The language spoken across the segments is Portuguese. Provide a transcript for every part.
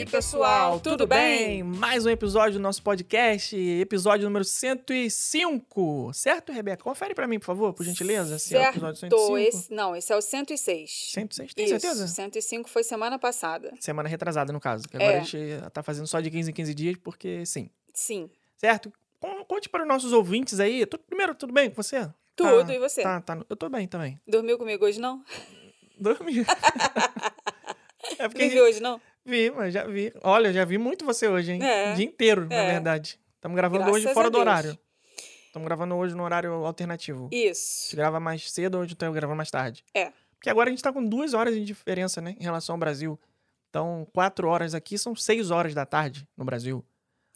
aí, pessoal, tudo bem? Mais um episódio do nosso podcast, episódio número 105. Certo, Rebeca? Confere pra mim, por favor, por gentileza. Se é o episódio 105. esse, não, esse é o 106. 106, tem Isso, certeza? 105 foi semana passada. Semana retrasada, no caso. Que agora É. a gente tá fazendo só de 15 em 15 dias, porque sim. Sim, Certo? Con- Conte para os nossos ouvintes aí. Primeiro, tudo bem com você? tudo, Tá- e você? Tá, tá. Eu tô bem também. Dormiu comigo hoje, não? Dormi. é porque Não viu hoje, não? Vi, mas já vi. Olha, já vi muito você hoje, hein? É. O dia inteiro, na É. verdade. Estamos gravando Graças hoje fora a do horário. Estamos gravando hoje no horário alternativo. Isso. Você grava mais cedo ou então eu gravo mais tarde? É. Porque agora a gente tá com duas horas de diferença, né? Em relação ao Brasil. Então, quatro horas aqui são seis horas da tarde no Brasil.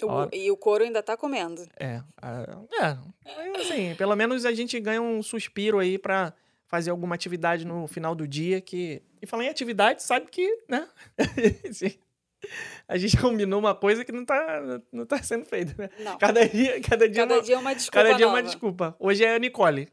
O- Hora. e o couro ainda tá comendo. É. É. Mas, assim, pelo menos a gente ganha um suspiro aí pra fazer alguma atividade no final do dia que... E falar em atividade, sabe que, né? a gente combinou uma coisa que não tá, não tá sendo feita, né? Não. Cada dia, cada dia, Cada uma, dia é uma desculpa cada dia é nova. uma desculpa. Hoje é a Nicole.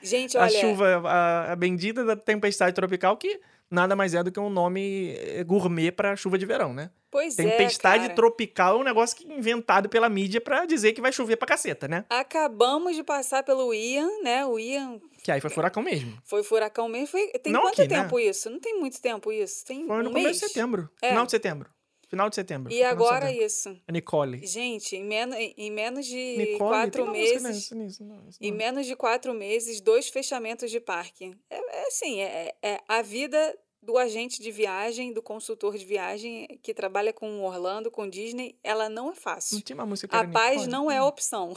Gente, a olha, chuva, a, a bendita da tempestade tropical, que nada mais é do que um nome eh, gourmet pra chuva de verão, né? pois Tempestade é, cara. tropical é um negócio que inventado pela mídia pra dizer que vai chover pra caceta, né? Acabamos de passar pelo Ian, né? O Ian Que aí foi furacão mesmo. foi furacão mesmo. Foi... Tem Não quanto aqui, né? tempo isso? Não tem muito tempo isso. Tem Foi um no mês. começo de setembro. É. Final de setembro. Final de setembro. E agora setembro. isso. A Nicole. Gente, em, menos em menos de Nicole, quatro meses. nisso, nisso, não, Em não. menos de quatro meses, dois fechamentos de parque. É, é assim, é, é a vida do agente de viagem, do consultor de viagem que trabalha com Orlando, com Disney, ela não é Não fácil. tinha uma música que A paz Nicole? não é opção.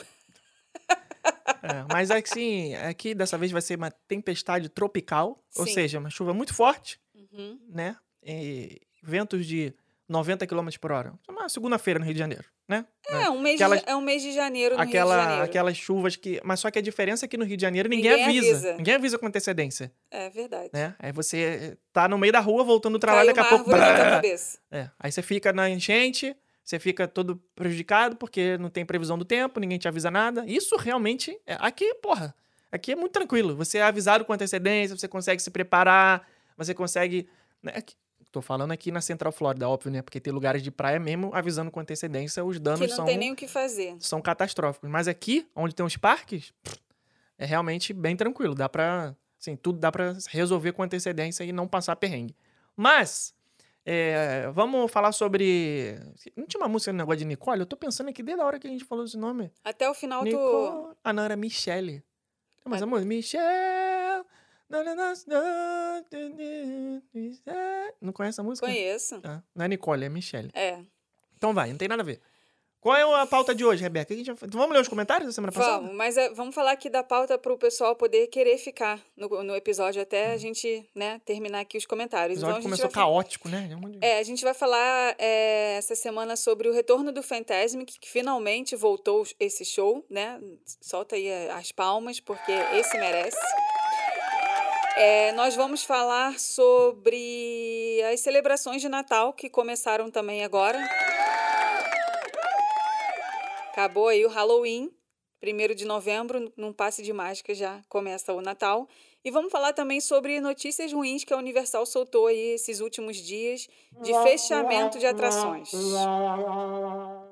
É, mas assim, aqui dessa vez vai ser uma tempestade tropical, ou Sim. seja, uma chuva muito forte, Uhum. né? E ventos de 90 km por hora. Uma segunda-feira no Rio de Janeiro, né? É, um mês Aquelas- de, é um mês de janeiro no Rio de Aquela, Janeiro. aquelas chuvas que. Mas só que a diferença é que no Rio de Janeiro ninguém, Ninguém avisa. avisa. Ninguém avisa com antecedência, É verdade. né? Aí você tá no meio da rua voltando do trabalho, Caiu daqui a pouco. É, aí você fica na enchente, você fica todo prejudicado porque não tem previsão do tempo, ninguém te avisa nada. Isso realmente. É, aqui, porra, aqui é muito tranquilo. Você é avisado com antecedência, você consegue se preparar, você consegue. Né, aqui- tô falando aqui na Central Flórida, óbvio, né? Porque tem lugares de praia mesmo avisando com antecedência, os danos Que não são, tem nem o que fazer. são catastróficos. Mas aqui, onde tem os parques, é realmente bem tranquilo. Dá pra. Assim, tudo dá pra resolver com antecedência e não passar perrengue. Mas. é, vamos falar sobre. Não tinha uma música no negócio de Nicole? Eu tô pensando aqui desde a hora que a gente falou esse nome. Até o final. Nicole. Ah, não, era Michelle. Mas Ah. a música. Michelle. Não conhece a música? Conheço. Ah, não é Nicole, é Michelle. É. Então vai, não tem nada a ver. Qual é a pauta de hoje, Rebeca? Vai- Vamos ler os comentários da semana passada? Vamos, mas é, vamos falar aqui da pauta para o pessoal poder querer ficar no, no episódio até a gente né, terminar aqui os O comentários. episódio então, a gente começou caótico, né? É, a gente vai falar é, essa semana sobre o retorno do Fantasmic, que finalmente voltou esse show, né? Solta aí a- as palmas, porque esse merece. É, nós vamos falar sobre as celebrações de Natal que começaram também agora. Acabou aí o Halloween, primeiro de novembro, num passe de mágica já começa o Natal. E vamos falar também sobre notícias ruins que a Universal soltou aí esses últimos dias de fechamento de atrações.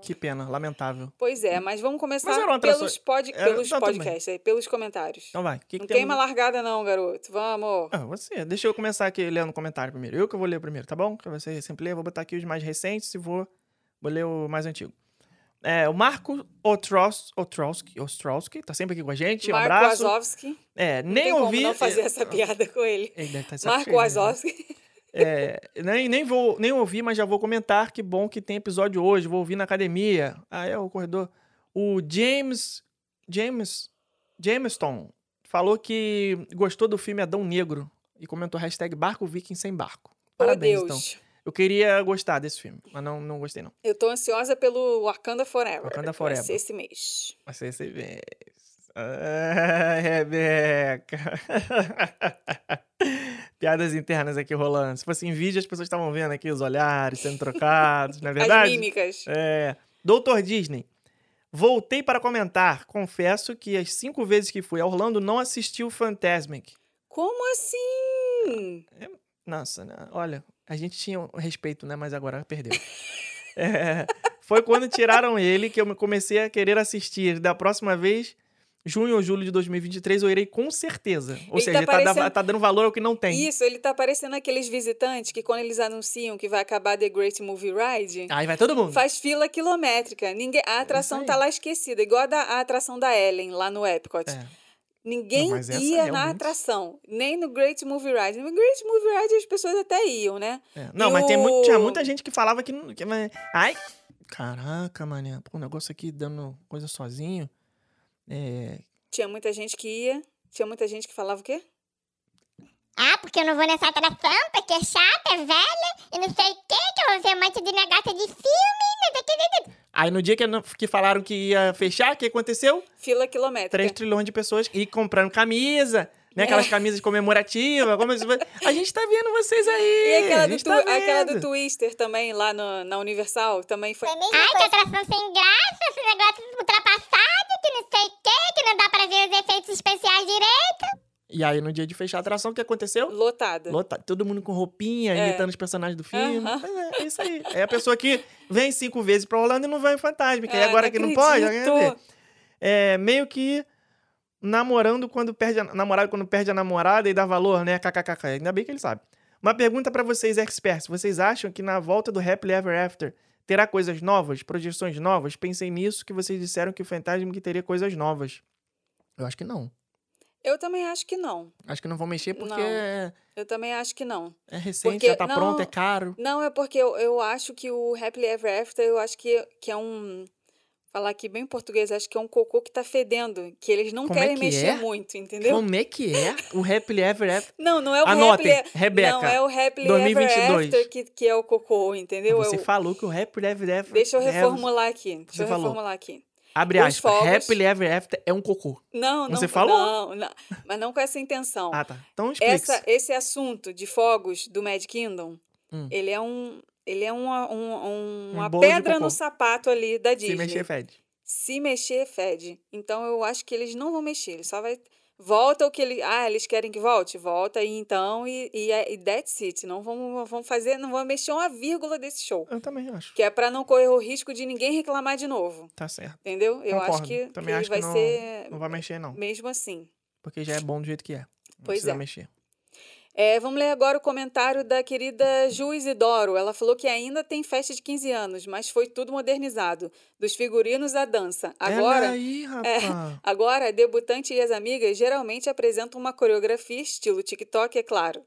Que pena, lamentável. Pois é, mas vamos Mas começar atrações- pelos, pod... era- pelos tá, tudo bem. podcasts, aí, pelos comentários. Então vai. O que, Não que tem? queima largada não, garoto. Vamos. Ah, você. Deixa eu começar aqui lendo o comentário primeiro. Eu que vou ler primeiro, tá bom? Que você sempre lê. Vou botar aqui os mais recentes e vou, vou ler o mais antigo. É, o Marco Otros, Ostrowski, Ostrowski, tá sempre aqui com a gente. Um Marco abraço. Wazowski. É, Não nem tem ouvi. como não fazer essa piada com ele. Ele deve tá Marco cheio, né? Wazowski. É, nem, nem vou nem ouvi, mas já vou comentar. Que bom que tem episódio hoje. Vou ouvir na academia. Ah, é o corredor. O James. James. Jameson falou que gostou do filme Adão Negro. E comentou hashtag Barco Viking sem barco. Oh, Parabéns, Deus. então. Eu queria gostar desse filme, mas não, não gostei, não. Eu tô ansiosa pelo Wakanda Forever. Wakanda Vai Forever. ser esse mês. Vai ser esse mês. Ah, Rebeca. Piadas internas aqui rolando. Se fosse em vídeo, as pessoas estavam vendo aqui os olhares sendo trocados, não é As verdade? mímicas. É. Doutor Disney. Voltei para comentar. Confesso que as cinco vezes que fui a Orlando não assisti o Fantasmic. Como assim? Nossa, né? olha, A gente tinha um respeito, né? Mas agora perdeu. É, foi quando tiraram ele que eu comecei a querer assistir. Da próxima vez, junho ou julho de 2023, eu irei com certeza. Ou Ele seja, tá tá, tá dando valor ao que não tem. Isso, ele tá parecendo aqueles visitantes que quando eles anunciam que vai acabar The Great Movie Ride, Aí vai todo mundo. faz fila quilométrica. Ninguém, a atração aí. tá lá esquecida, igual a, da, a atração da Ellen lá no Epcot. É. Ninguém Não, ia na realmente- atração, nem no Great Movie Ride. No Great Movie Ride as pessoas até iam, né? É. Não, E mas tem muito, tinha o- muita gente que falava que. não- que ai! Caraca, mané. Pô, o negócio aqui dando coisa sozinho. É. Tinha muita gente que ia, tinha muita gente que falava o quê? Ah, porque eu não vou nessa atração, porque é chata, é velha, e não sei o quê, que eu vou ver um monte de negócio de filme, não sei o Aí no dia que, que falaram que ia fechar, o que aconteceu? Fila quilométrica. 3 trilhões de pessoas ir comprando camisa, né? Aquelas camisas comemorativas. Como se- a gente tá vendo vocês aí. E aquela do, tu- tá aquela do. Twister também, lá no- na Universal, também foi. Ai, que atração sem graça, esse negócio ultrapassado, que não sei o quê, que não dá pra ver os efeitos especiais direito. E aí no dia de fechar a atração, o que aconteceu? Lotada. Lota, todo mundo com roupinha, É. imitando os personagens do filme. É, é isso aí. É a pessoa que vem cinco vezes pra Orlando e não vai em Fantasma. Que aí Ah, agora não que não pode, é meio que namorando quando perde a, namorado quando perde a namorada e dá valor, né? KKKK. Ainda bem que ele sabe. Uma pergunta pra vocês, experts. Vocês acham que na volta do Happily Ever After terá coisas novas, projeções novas? Pensei nisso que vocês disseram que o Fantasma que teria coisas novas. Eu acho que não. Eu também acho que não. Acho que não vão mexer porque Não. é, Eu também acho que não. é recente, Porque- já tá não, pronto, é caro. Não, é porque eu, eu acho que o Happily Ever After, eu acho que, que é um. Falar aqui bem em português, acho que é um cocô que tá fedendo. Que eles não Como é querem que mexer é? muito, entendeu? Como é que é o Happily Ever After? Não, não é o Anotem, Happily... Rebeca, Não, é o Happily 2022. Ever After que, que é o cocô, entendeu? Você É o- falou que o Happily Ever After... Deixa eu é- reformular aqui. Deixa Você eu falou. reformular aqui. Abre aspas. fogos- Happily Ever After é um cocô. Não, não. Você falou? Não, não, mas não com essa intenção. Ah, tá. Então explica. Esse assunto de fogos do Mad Kingdom, Hum. ele é um. Ele é uma, um, um- uma de pedra no sapato ali da Se Disney. mexer, fede. Se mexer, fede. Então eu acho que eles não vão mexer. Ele só vai. Volta o que ele. Ah, eles querem que volte? Volta aí então. E, e, é- e that's it. Não vão, vão fazer. Não vão mexer uma vírgula desse show. Eu também acho. Que é pra não correr o risco de ninguém reclamar de novo. Tá certo. Entendeu? Eu acho que, Também que acho vai que não, ser não vai mexer, não. mesmo assim. Porque já é bom do jeito que é. Não Pois precisa é. mexer. É, vamos ler agora o comentário da querida Ju Isidoro. Ela falou que ainda tem festa de 15 anos, mas foi tudo modernizado. Dos figurinos à dança. Agora, aí, é, agora, a debutante e as amigas geralmente apresentam uma coreografia estilo TikTok, é claro.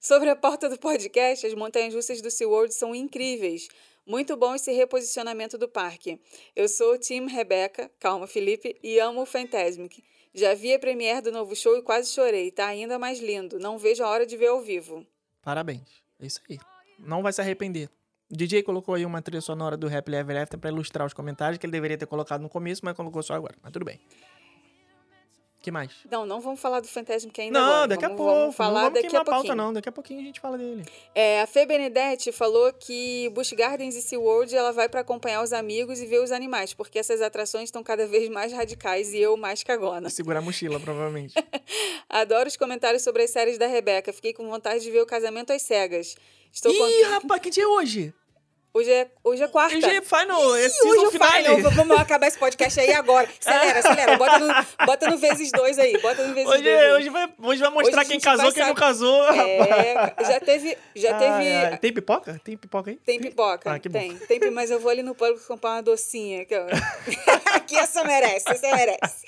Sobre a porta do podcast, as montanhas russas do SeaWorld são incríveis. Muito bom esse reposicionamento do parque. Eu sou o Team Rebeca, calma Felipe, e amo o Fantasmic. Já vi a premiere do novo show e quase chorei, tá ainda mais lindo. Não vejo a hora de ver ao vivo. Parabéns. É isso aí. Não vai se arrepender. O DJ colocou aí uma trilha sonora do Happily Ever After pra ilustrar os comentários, que ele deveria ter colocado no começo, mas colocou só agora. Mas tudo bem. Que mais? Não, não vamos falar do Fantasmic ainda Não, agora. daqui vamos, a pouco. Vamos falar não vamos daqui a a pauta, pouquinho. não. Daqui a pouquinho a gente fala dele. É, a Fê Benedetti falou que Busch Gardens e SeaWorld ela vai para acompanhar os amigos e ver os animais, porque essas atrações estão cada vez mais radicais e eu mais cagona. Segurar a mochila, provavelmente. Adoro os comentários sobre as séries da Rebeca. Fiquei com vontade de ver o Casamento às Cegas. Estou Ih, rapaz, que dia é hoje? Hoje é, hoje é quarta. Hoje é final, é Ih, season hoje é final. Vamos acabar esse podcast aí agora. Acelera, acelera. Bota no, bota no vezes dois aí. Bota no vezes Hoje, dois. é- aí. hoje, vai, hoje vai mostrar Hoje quem casou quem não casou. É, já teve. Já teve. Ai, ai. Tem pipoca? Tem pipoca aí? Tem pipoca? Ah, que bom. tem. Tem, mas eu vou ali no público comprar uma docinha. Que, eu... que essa merece, essa merece.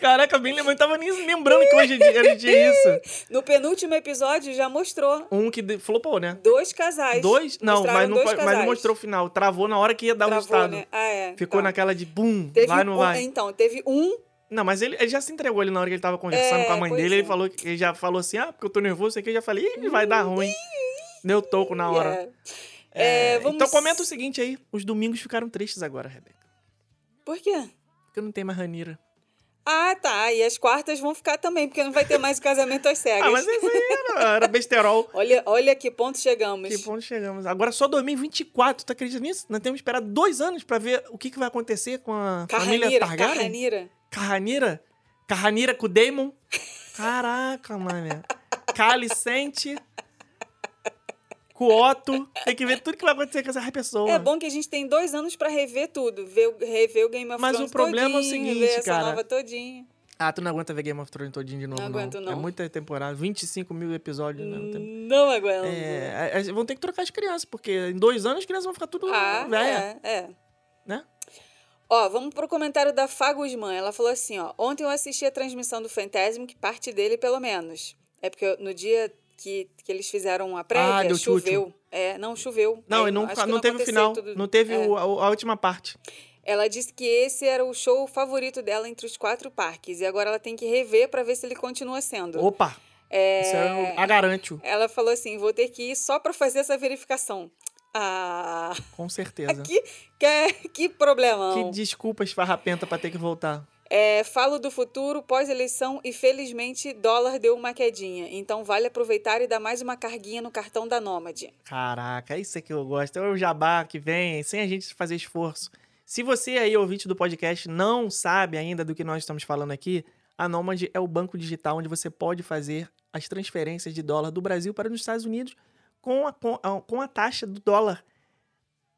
Caraca, bem lembrando. Tava nem lembrando que hoje era dia isso. No penúltimo episódio já mostrou Um que de- flopou, né? dois casais. Dois? Não, mas não, dois mas não mostrou o final. Travou na hora que ia dar o Travou, resultado. né? Ah, é. Ficou tá. naquela de bum, vai não um- vai? Então, teve um. Não, mas ele, ele já se entregou ali na hora que ele tava conversando É, com a mãe dele. é. Ele falou que ele já falou assim: ah, porque eu tô nervoso, aqui. Eu já falei, Ih, vai dar ruim. Deu toco na hora. É. É, vamos... Então comenta o seguinte aí: os domingos ficaram tristes agora, Rebeca. Por quê? Porque não tem mais Ranira. Ah, tá. E as quartas vão ficar também, porque não vai ter mais o casamento às cegas. Ah, mas isso aí era, era besterol. Olha, olha que ponto chegamos. Que ponto chegamos. Agora só 2024, tu acredita nisso? Nós temos que esperar dois anos pra ver o que, que vai acontecer com a família Carranira, Targaryen. Carranira. Carranira? Carranira com o Daemon? Caraca, mano. Calicente. Com o Otto. Tem que ver tudo que vai acontecer com essa pessoa. É bom que a gente tem dois anos pra rever tudo. Ver, o- rever o Game of Mas o Thrones problema é o todinho, seguinte, rever essa cara. nova todinha. Ah, tu não aguenta ver Game of Thrones todinho de novo, Não não. aguento, É não. muita temporada. 25 mil episódios, né? Não Não aguento. É, é, é, vão ter que trocar as crianças, porque em dois anos as crianças vão ficar tudo Ah, velha, é, é. né? Ó, vamos pro comentário da Fagusman. Ela falou assim, ó. Ontem eu assisti a transmissão do Fantasmic, parte dele pelo menos. É porque no dia que, que eles fizeram a prévia, Ah, choveu. É, não, choveu. Não, e não, que não, teve o final. tudo- Não teve É. o- a, última parte. Ela disse que esse era o show favorito dela entre os quatro parques. E agora ela tem que rever pra ver se ele continua sendo. Opa! Isso é a garanto, Ela falou assim: vou ter que ir só pra fazer essa verificação. Ah, com certeza. que, que, que problemão. Que desculpa esfarrapenta pra ter que voltar. É, falo do futuro pós-eleição e felizmente dólar deu uma quedinha. Então vale aproveitar e dar mais uma carguinha no cartão da Nômade. Caraca, isso é que eu gosto. É o jabá que vem, sem a gente fazer esforço. Se você aí, ouvinte do podcast, não sabe ainda do que nós estamos falando aqui, a Nomad é o banco digital onde você pode fazer as transferências de dólar do Brasil para os Estados Unidos com a, com a, com a taxa do dólar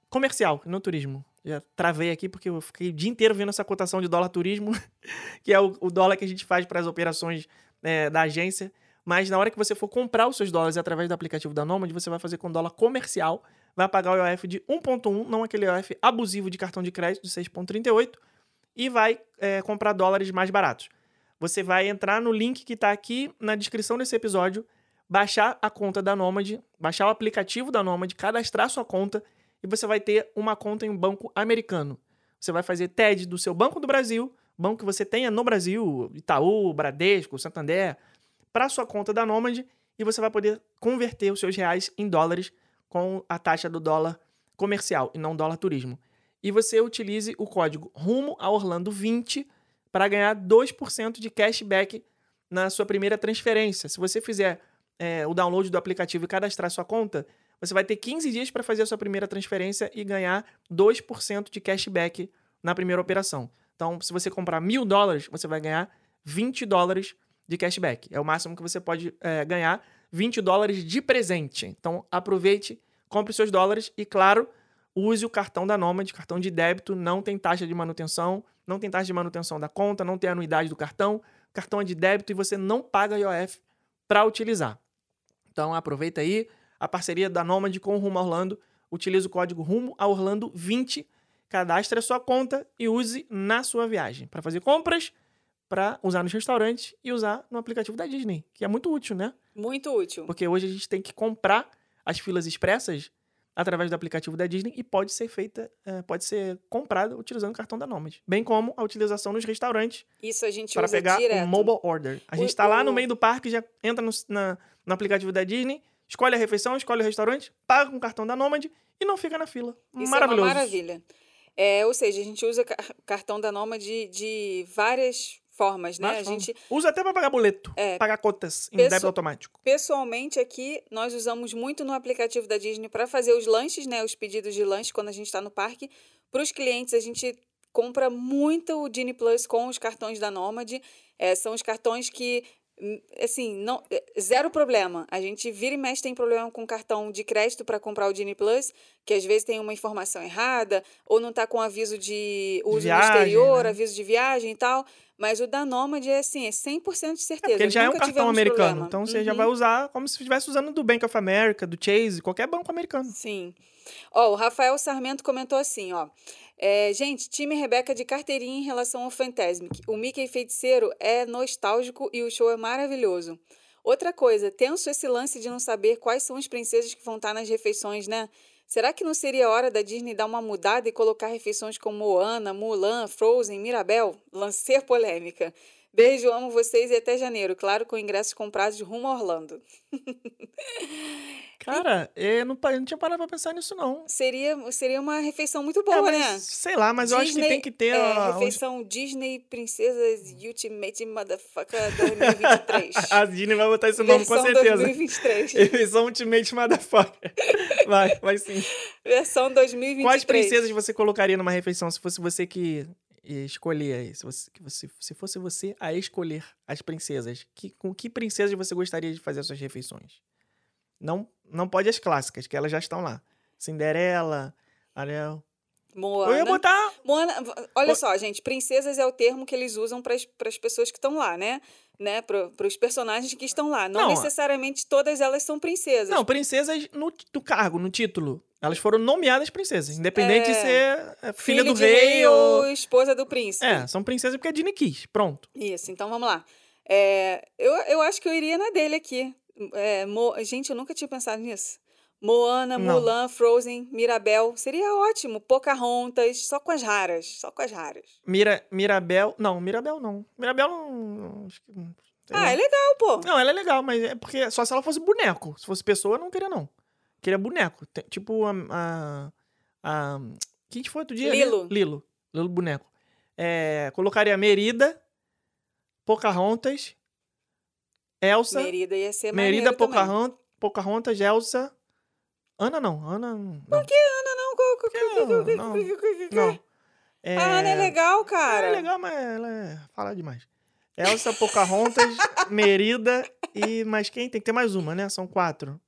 comercial, no turismo. Já travei aqui porque eu fiquei o dia inteiro vendo essa cotação de dólar turismo, que é o, o dólar que a gente faz para as operações é, da agência. Mas na hora que você for comprar os seus dólares através do aplicativo da Nomad, você vai fazer com dólar comercial, vai pagar o IOF de 1.1, não aquele IOF abusivo de cartão de crédito de 6.38, e vai é, comprar dólares mais baratos. Você vai entrar no link que está aqui na descrição desse episódio, baixar a conta da Nomad, baixar o aplicativo da Nomad, cadastrar sua conta e você vai ter uma conta em um banco americano. Você vai fazer TED do seu Banco do Brasil, banco que você tenha no Brasil, Itaú, Bradesco, Santander, para sua conta da Nomad e você vai poder converter os seus reais em dólares com a taxa do dólar comercial e não dólar turismo. E você utilize o código rumo a Orlando 20 para ganhar 2% de cashback na sua primeira transferência. Se você fizer é, o download do aplicativo e cadastrar sua conta, você vai ter 15 dias para fazer a sua primeira transferência e ganhar 2% de cashback na primeira operação. Então, se você comprar mil dólares, você vai ganhar 20 dólares de cashback. É o máximo que você pode é, ganhar, 20 dólares de presente. Então, aproveite, compre seus dólares e, claro, use o cartão da Nomad, cartão de débito, não tem taxa de manutenção, não tem taxa de manutenção da conta, não tem anuidade do cartão, cartão é de débito e você não paga IOF para utilizar. Então aproveita aí a parceria da Nomad com o Rumo a Orlando, utilize o código Rumo a Orlando 20, cadastre a sua conta e use na sua viagem para fazer compras, para usar nos restaurantes e usar no aplicativo da Disney, que é muito útil, né? Muito útil. Porque hoje a gente tem que comprar as filas expressas através do aplicativo da Disney e pode ser feita, eh, pode ser comprada utilizando o cartão da Nomad. Bem como a utilização nos restaurantes Isso a gente para pegar direto. o mobile order. A gente está lá no meio do parque, já entra no, na- no aplicativo da Disney, escolhe a refeição, escolhe o restaurante, paga com o cartão da Nomad e não fica na fila. Isso Maravilhoso. é uma maravilha. É, ou seja, a gente usa ca- cartão da Noma de, de várias formas, né? Mas a gente, Usa até para pagar boleto, É. pagar cotas em débito automático. pessoalmente, aqui, nós usamos muito no aplicativo da Disney para fazer os lanches, né? Os pedidos de lanche quando a gente está no parque. Para os clientes, a gente compra muito o Disney Plus com os cartões da Nomad. É, são os cartões que, assim, não, é, zero problema. A gente vira e mexe tem problema com cartão de crédito para comprar o Disney Plus, que às vezes tem uma informação errada, ou não tá com aviso de uso viagem, no exterior, né? aviso de viagem e tal. Mas o da Nomad é assim, é 100% de certeza. Porque ele já é um Nunca cartão americano, problema. então você já Uhum. vai usar como se estivesse usando do Bank of America, do Chase, qualquer banco americano. Sim. Ó, o Rafael Sarmento comentou assim, ó. É, gente, time Rebeca de carteirinha em relação ao Fantasmic. O Mickey Feiticeiro é nostálgico e o show é maravilhoso. Outra coisa, tenso esse lance de não saber quais são as princesas que vão estar nas refeições, né? Será que não seria hora da Disney dar uma mudada e colocar refeições como Moana, Mulan, Frozen, Mirabel? Lancei polêmica. Beijo, amo vocês e até janeiro. Claro, com ingressos comprados rumo a Orlando. Cara, eu não, pa- eu não tinha parado pra pensar nisso, não. Seria, seria uma refeição muito É, boa, mas, né? sei lá, mas eu acho que tem que ter. É, a- refeição Disney Princesas Ultimate Motherfucker 2023. A Disney vai botar esse nome com Versão certeza. 2023. Refeição Ultimate Motherfucker. Vai, vai sim. Versão 2023. Quais princesas você colocaria numa refeição se fosse você que escolher aí? Se, você, se fosse você a escolher as princesas, que, com que princesas você gostaria de fazer as suas refeições? Não, não pode as clássicas, que elas já estão lá. Cinderela, Ariel. Moana. Eu ia botar. Moana, olha Mo- só, gente, princesas é o termo que eles usam para as pessoas que estão lá, né? né? Para os personagens que estão lá. Não, Não, necessariamente todas elas são princesas. Não, princesas no, do cargo, no título. Elas foram nomeadas princesas, independente É. de ser é, filha do de rei ou. ou esposa do príncipe. É, são princesas porque a Disney quis. Pronto. Isso, então vamos lá. É, eu, eu acho que eu iria na dele aqui. É, Mo- Gente, eu nunca tinha pensado nisso. Moana, Não. Mulan, Frozen, Mirabel. Seria ótimo. Pocahontas, só com as raras. Só com as raras. Mira, Mirabel. Não, Mirabel não. Mirabel não. Ah, é legal, pô. Não, ela é legal, mas é porque só se ela fosse boneco. Se fosse pessoa, eu não queria, não. Queria boneco. Tem- tipo a. a, a quem que foi outro dia? Lilo. Lilo. Lilo boneco. É, colocaria Merida, Pocahontas, Elsa. Merida ia ser Merida, também. Pocahontas, Elsa. Ana não. Ana. Não. Não, co- co- Não, não, não. É... Ah, não é legal, cara. É legal, mas ela é. Fala demais. Elsa, Pocahontas, Merida e. Mas quem? Tem que ter mais uma, né? São quatro.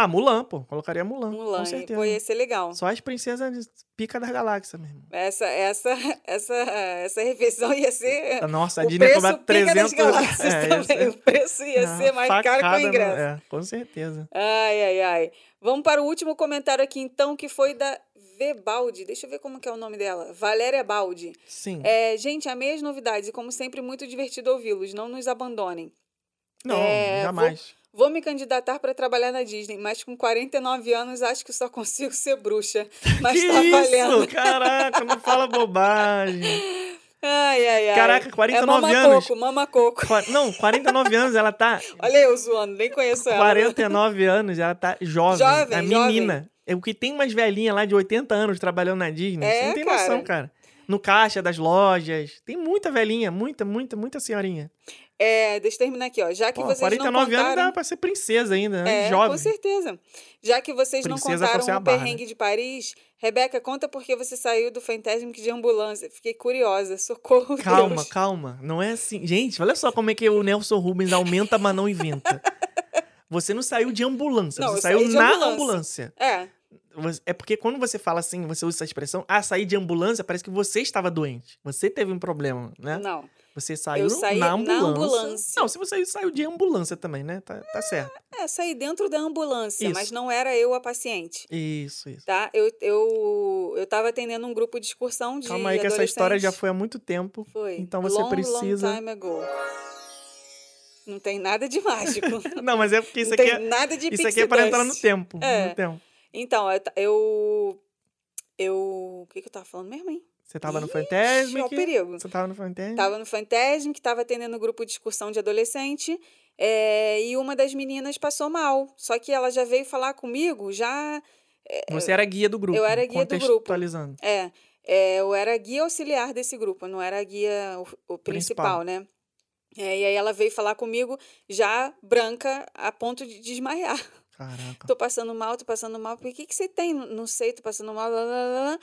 Ah, Mulan, pô. Colocaria Mulan. Mulan, com certeza. pô, ia ser legal. Só as princesas pica das galáxias mesmo. Essa, essa, essa, essa refeição ia ser. Nossa, a Disney cobrar pica das 300 galáxias É, também. ser- O preço ia Ah, ser mais caro que o no- ingresso. É, com certeza. Ai, ai, ai. Vamos para o último comentário aqui, então, que foi da Vebaldi. Deixa eu ver como que é o nome dela. Valéria Baldi. Sim. É, gente, amei as novidades e, como sempre, muito divertido ouvi-los. Não nos abandonem. Não, é, jamais. Vou me candidatar para trabalhar na Disney, mas com 49 anos acho que só consigo ser bruxa. Mas que tá isso? valendo. Caraca, não fala bobagem. Ai, ai, ai. Caraca, 49 é anos. Mamacoco, mamacoco. Qua- Não, 49 anos, ela tá. Olha eu zoando, nem conheço ela. 49 anos, ela tá jovem. Jovem, a menina. É o que tem umas velhinhas lá de 80 anos trabalhando na Disney. É, Você não tem cara. noção, cara. No caixa das lojas. Tem muita velhinha, muita, muita, muita senhorinha. É, deixa eu terminar aqui, ó. Já que Pô, vocês 49 não anos contaram... dá pra ser princesa ainda, né? É, Jovem. com certeza. Já que vocês não Princesa ser contaram o barra, perrengue né? de Paris, Rebeca, conta por que você saiu do Fantasmic de ambulância. Fiquei curiosa. Socorro, Calma, Deus. calma. Não é assim. Gente, olha só como é que o Nelson Rubens aumenta, mas não inventa. Você não saiu de ambulância, Não, você saiu na ambulância. ambulância. É, É porque quando você fala assim, você usa essa expressão, ah, sair de ambulância, parece que você estava doente. Você teve um problema, né? não. Você saiu Eu saí na na ambulância. ambulância. Não, se você saiu de ambulância também, né? Tá, tá certo. É, saí dentro da ambulância, Isso. mas não era eu a paciente. Isso, isso. Tá? Eu, eu, eu tava atendendo um grupo de excursão de Calma aí que essa história já foi há muito tempo. Foi. Então você long, precisa- Long time ago. Não tem nada de mágico. Não, mas é porque isso não aqui tem é, nada de isso aqui é para entrar no tempo. É. No tempo. Então, eu, eu. eu- O que, que eu tava falando mesmo, hein? Você tava no Ixi, Fantasmic. ó o perigo. Você tava no Fantasmic. Tava no Fantasm, que tava atendendo um grupo de excursão de adolescente. é, e uma das meninas passou mal. Só que ela já veio falar comigo, já. Você era guia do grupo. eu era guia do grupo. É, é, eu era guia auxiliar desse grupo, não era guia o, o principal, Principal. né? É, e aí ela veio falar comigo já branca, a ponto de desmaiar. Caraca. Tô passando mal, tô passando mal. Por que, que você tem? Não sei, tô passando mal. Lá, lá, lá, lá.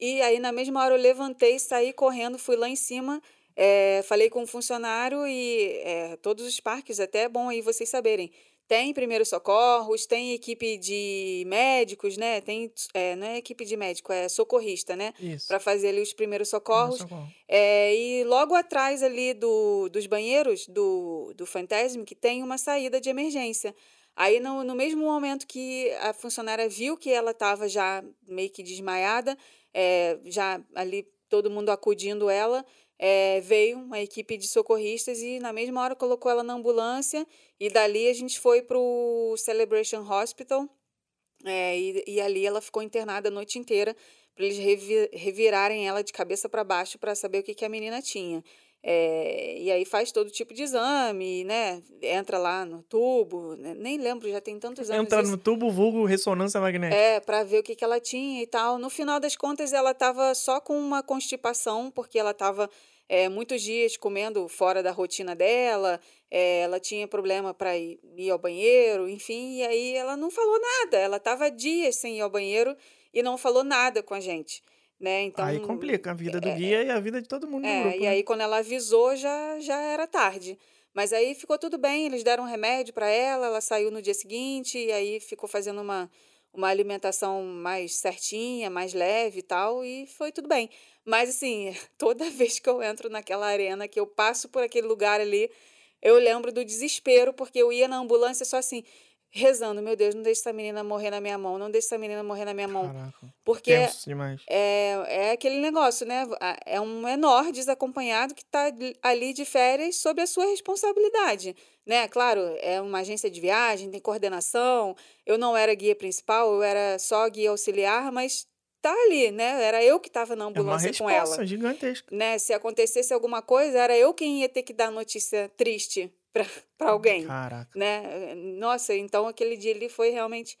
E aí, na mesma hora, eu levantei, saí correndo, fui lá em cima, é, falei com um funcionário e é, todos os parques, até é bom aí vocês saberem. Tem primeiros socorros, tem equipe de médicos, né? Tem, é, não é equipe de médico, é socorrista, né? Para fazer ali os primeiros socorros. Socorro. E logo atrás ali do, dos banheiros do, do Fantasm, que tem uma saída de emergência. Aí, no, no mesmo momento que a funcionária viu que ela estava já meio que desmaiada, é, já ali todo mundo acudindo ela, é, veio uma equipe de socorristas e na mesma hora colocou ela na ambulância e dali a gente foi para o Celebration Hospital é, e, e ali ela ficou internada a noite inteira para eles revi- revirarem ela de cabeça para baixo para saber o que, que a menina tinha. É, e aí faz todo tipo de exame, né? Entra lá no tubo, né? nem lembro, já tem tantos anos. Entra isso. no tubo vulgo ressonância magnética. É, para ver o que, que ela tinha e tal. No final das contas, ela estava só com uma constipação, porque ela estava muitos dias comendo fora da rotina dela, é, ela tinha problema para ir, ir ao banheiro, enfim, e aí ela não falou nada. Ela estava dias sem ir ao banheiro e não falou nada com a gente. Né? Então, aí complica a vida do guia e a vida de todo mundo no é, grupo. e né? aí quando ela avisou já, já era tarde. Mas aí ficou tudo bem, eles deram um remédio para ela, ela saiu no dia seguinte, e aí ficou fazendo uma, uma alimentação mais certinha, mais leve e tal, e foi tudo bem. Mas assim, toda vez que eu entro naquela arena, que eu passo por aquele lugar ali, eu lembro do desespero, porque eu ia na ambulância só assim, rezando, meu Deus, não deixe essa menina morrer na minha mão, não deixe essa menina morrer na minha mão. Caraca. Porque é, é aquele negócio, né? É um menor desacompanhado que está ali de férias sob a sua responsabilidade, né? Claro, é uma agência de viagem, tem coordenação. Eu não era guia principal, eu era só guia auxiliar, mas tá ali, né? Era eu que estava na É uma ambulância com ela gigantesca. né? Se acontecesse alguma coisa, era eu quem ia ter que dar notícia triste para alguém, Caraca. né? Nossa, então aquele dia ali foi realmente.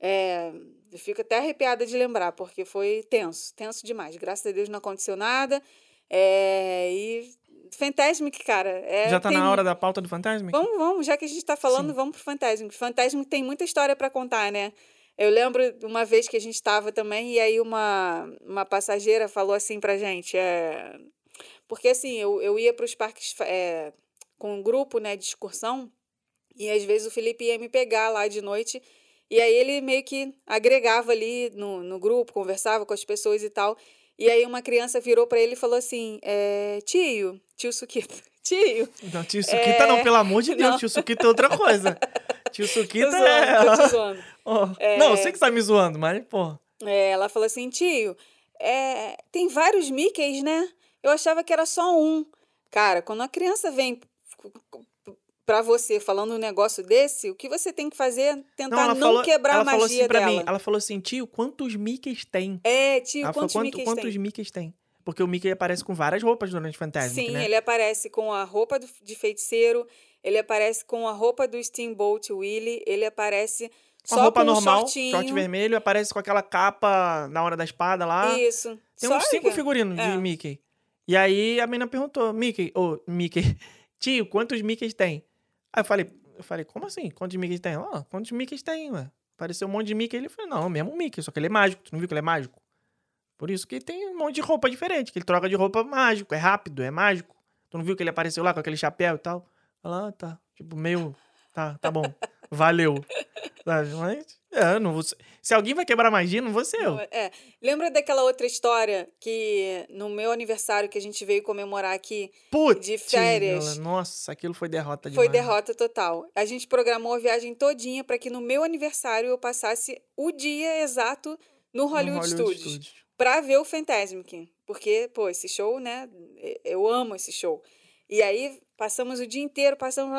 é, eu fico até arrepiada de lembrar, porque foi tenso, tenso demais. Graças a Deus não aconteceu nada. É, e Fantasmic, cara. É, Já tá tem- na hora da pauta do Fantasma? Vamos, vamos, já que a gente está falando, Sim. vamos pro Fantasmic. Fantasmic tem muita história para contar, né? Eu lembro uma vez que a gente estava também, e aí uma, uma passageira falou assim pra gente, é... porque assim, eu, eu ia para os parques é, com um grupo né, de excursão, e às vezes o Felipe ia me pegar lá de noite, e aí ele meio que agregava ali no, no grupo, conversava com as pessoas e tal. E aí uma criança virou para ele e falou assim: é, tio, tio Suquito, tio, Não, tio Suquita não, pelo amor de Deus. É. Não. Tio Suquita é outra coisa. Tio Suquita zoando, é... tô te zoando. Ó, Não, eu sei que você tá me zoando, mas, pô... É, ela falou assim, tio, é, tem vários Mickeys, né? Eu achava que era só um. Cara, quando a criança vem pra você falando um negócio desse, o que você tem que fazer é tentar não, quebrar ela a falou magia assim dela. mim, ela falou assim, tio, quantos Mickeys tem? É, tio, ela falou, quantos "Quanto- Mickeys quantos tem? Mickeys tem? Porque o Mickey aparece com várias roupas durante Fantasmic, Sim, né? ele aparece com a roupa do- de feiticeiro, ele aparece com a roupa do Steamboat Willie, ele aparece Com só a roupa com um normal, shortinho. short vermelho, aparece com aquela capa na hora da espada lá. Isso. Tem Só uns cinco figurinos é. de Mickey. E aí a menina perguntou, Mickey, ô, Mickey, tio, quantos Mickeys tem? Aí eu falei, eu falei, como assim? Quantos Mickeys tem? Ó, quantos Mickeys tem, ué? Apareceu um monte de Mickey. Ele falou, não, é o mesmo Mickey, só que ele é mágico. Tu não viu que ele é mágico? Por isso que tem um monte de roupa diferente, que ele troca de roupa mágico, é rápido, é mágico. Tu não viu que ele apareceu lá com aquele chapéu e tal? Ah, tá. Tipo, meio. Tá, tá bom. Valeu. Sabe? Mas, é, não vou Se alguém vai quebrar magia, não vou ser eu. É. Lembra daquela outra história que no meu aniversário que a gente veio comemorar aqui, Putz, de férias. Nossa, aquilo foi derrota foi demais. derrota total. A gente programou a viagem todinha para que no meu aniversário eu passasse o dia exato no No Hollywood, Studios. Studios. pra ver o Fantasmic. Porque, pô, esse show, né? Eu amo esse show. E aí, passamos o dia inteiro, passamos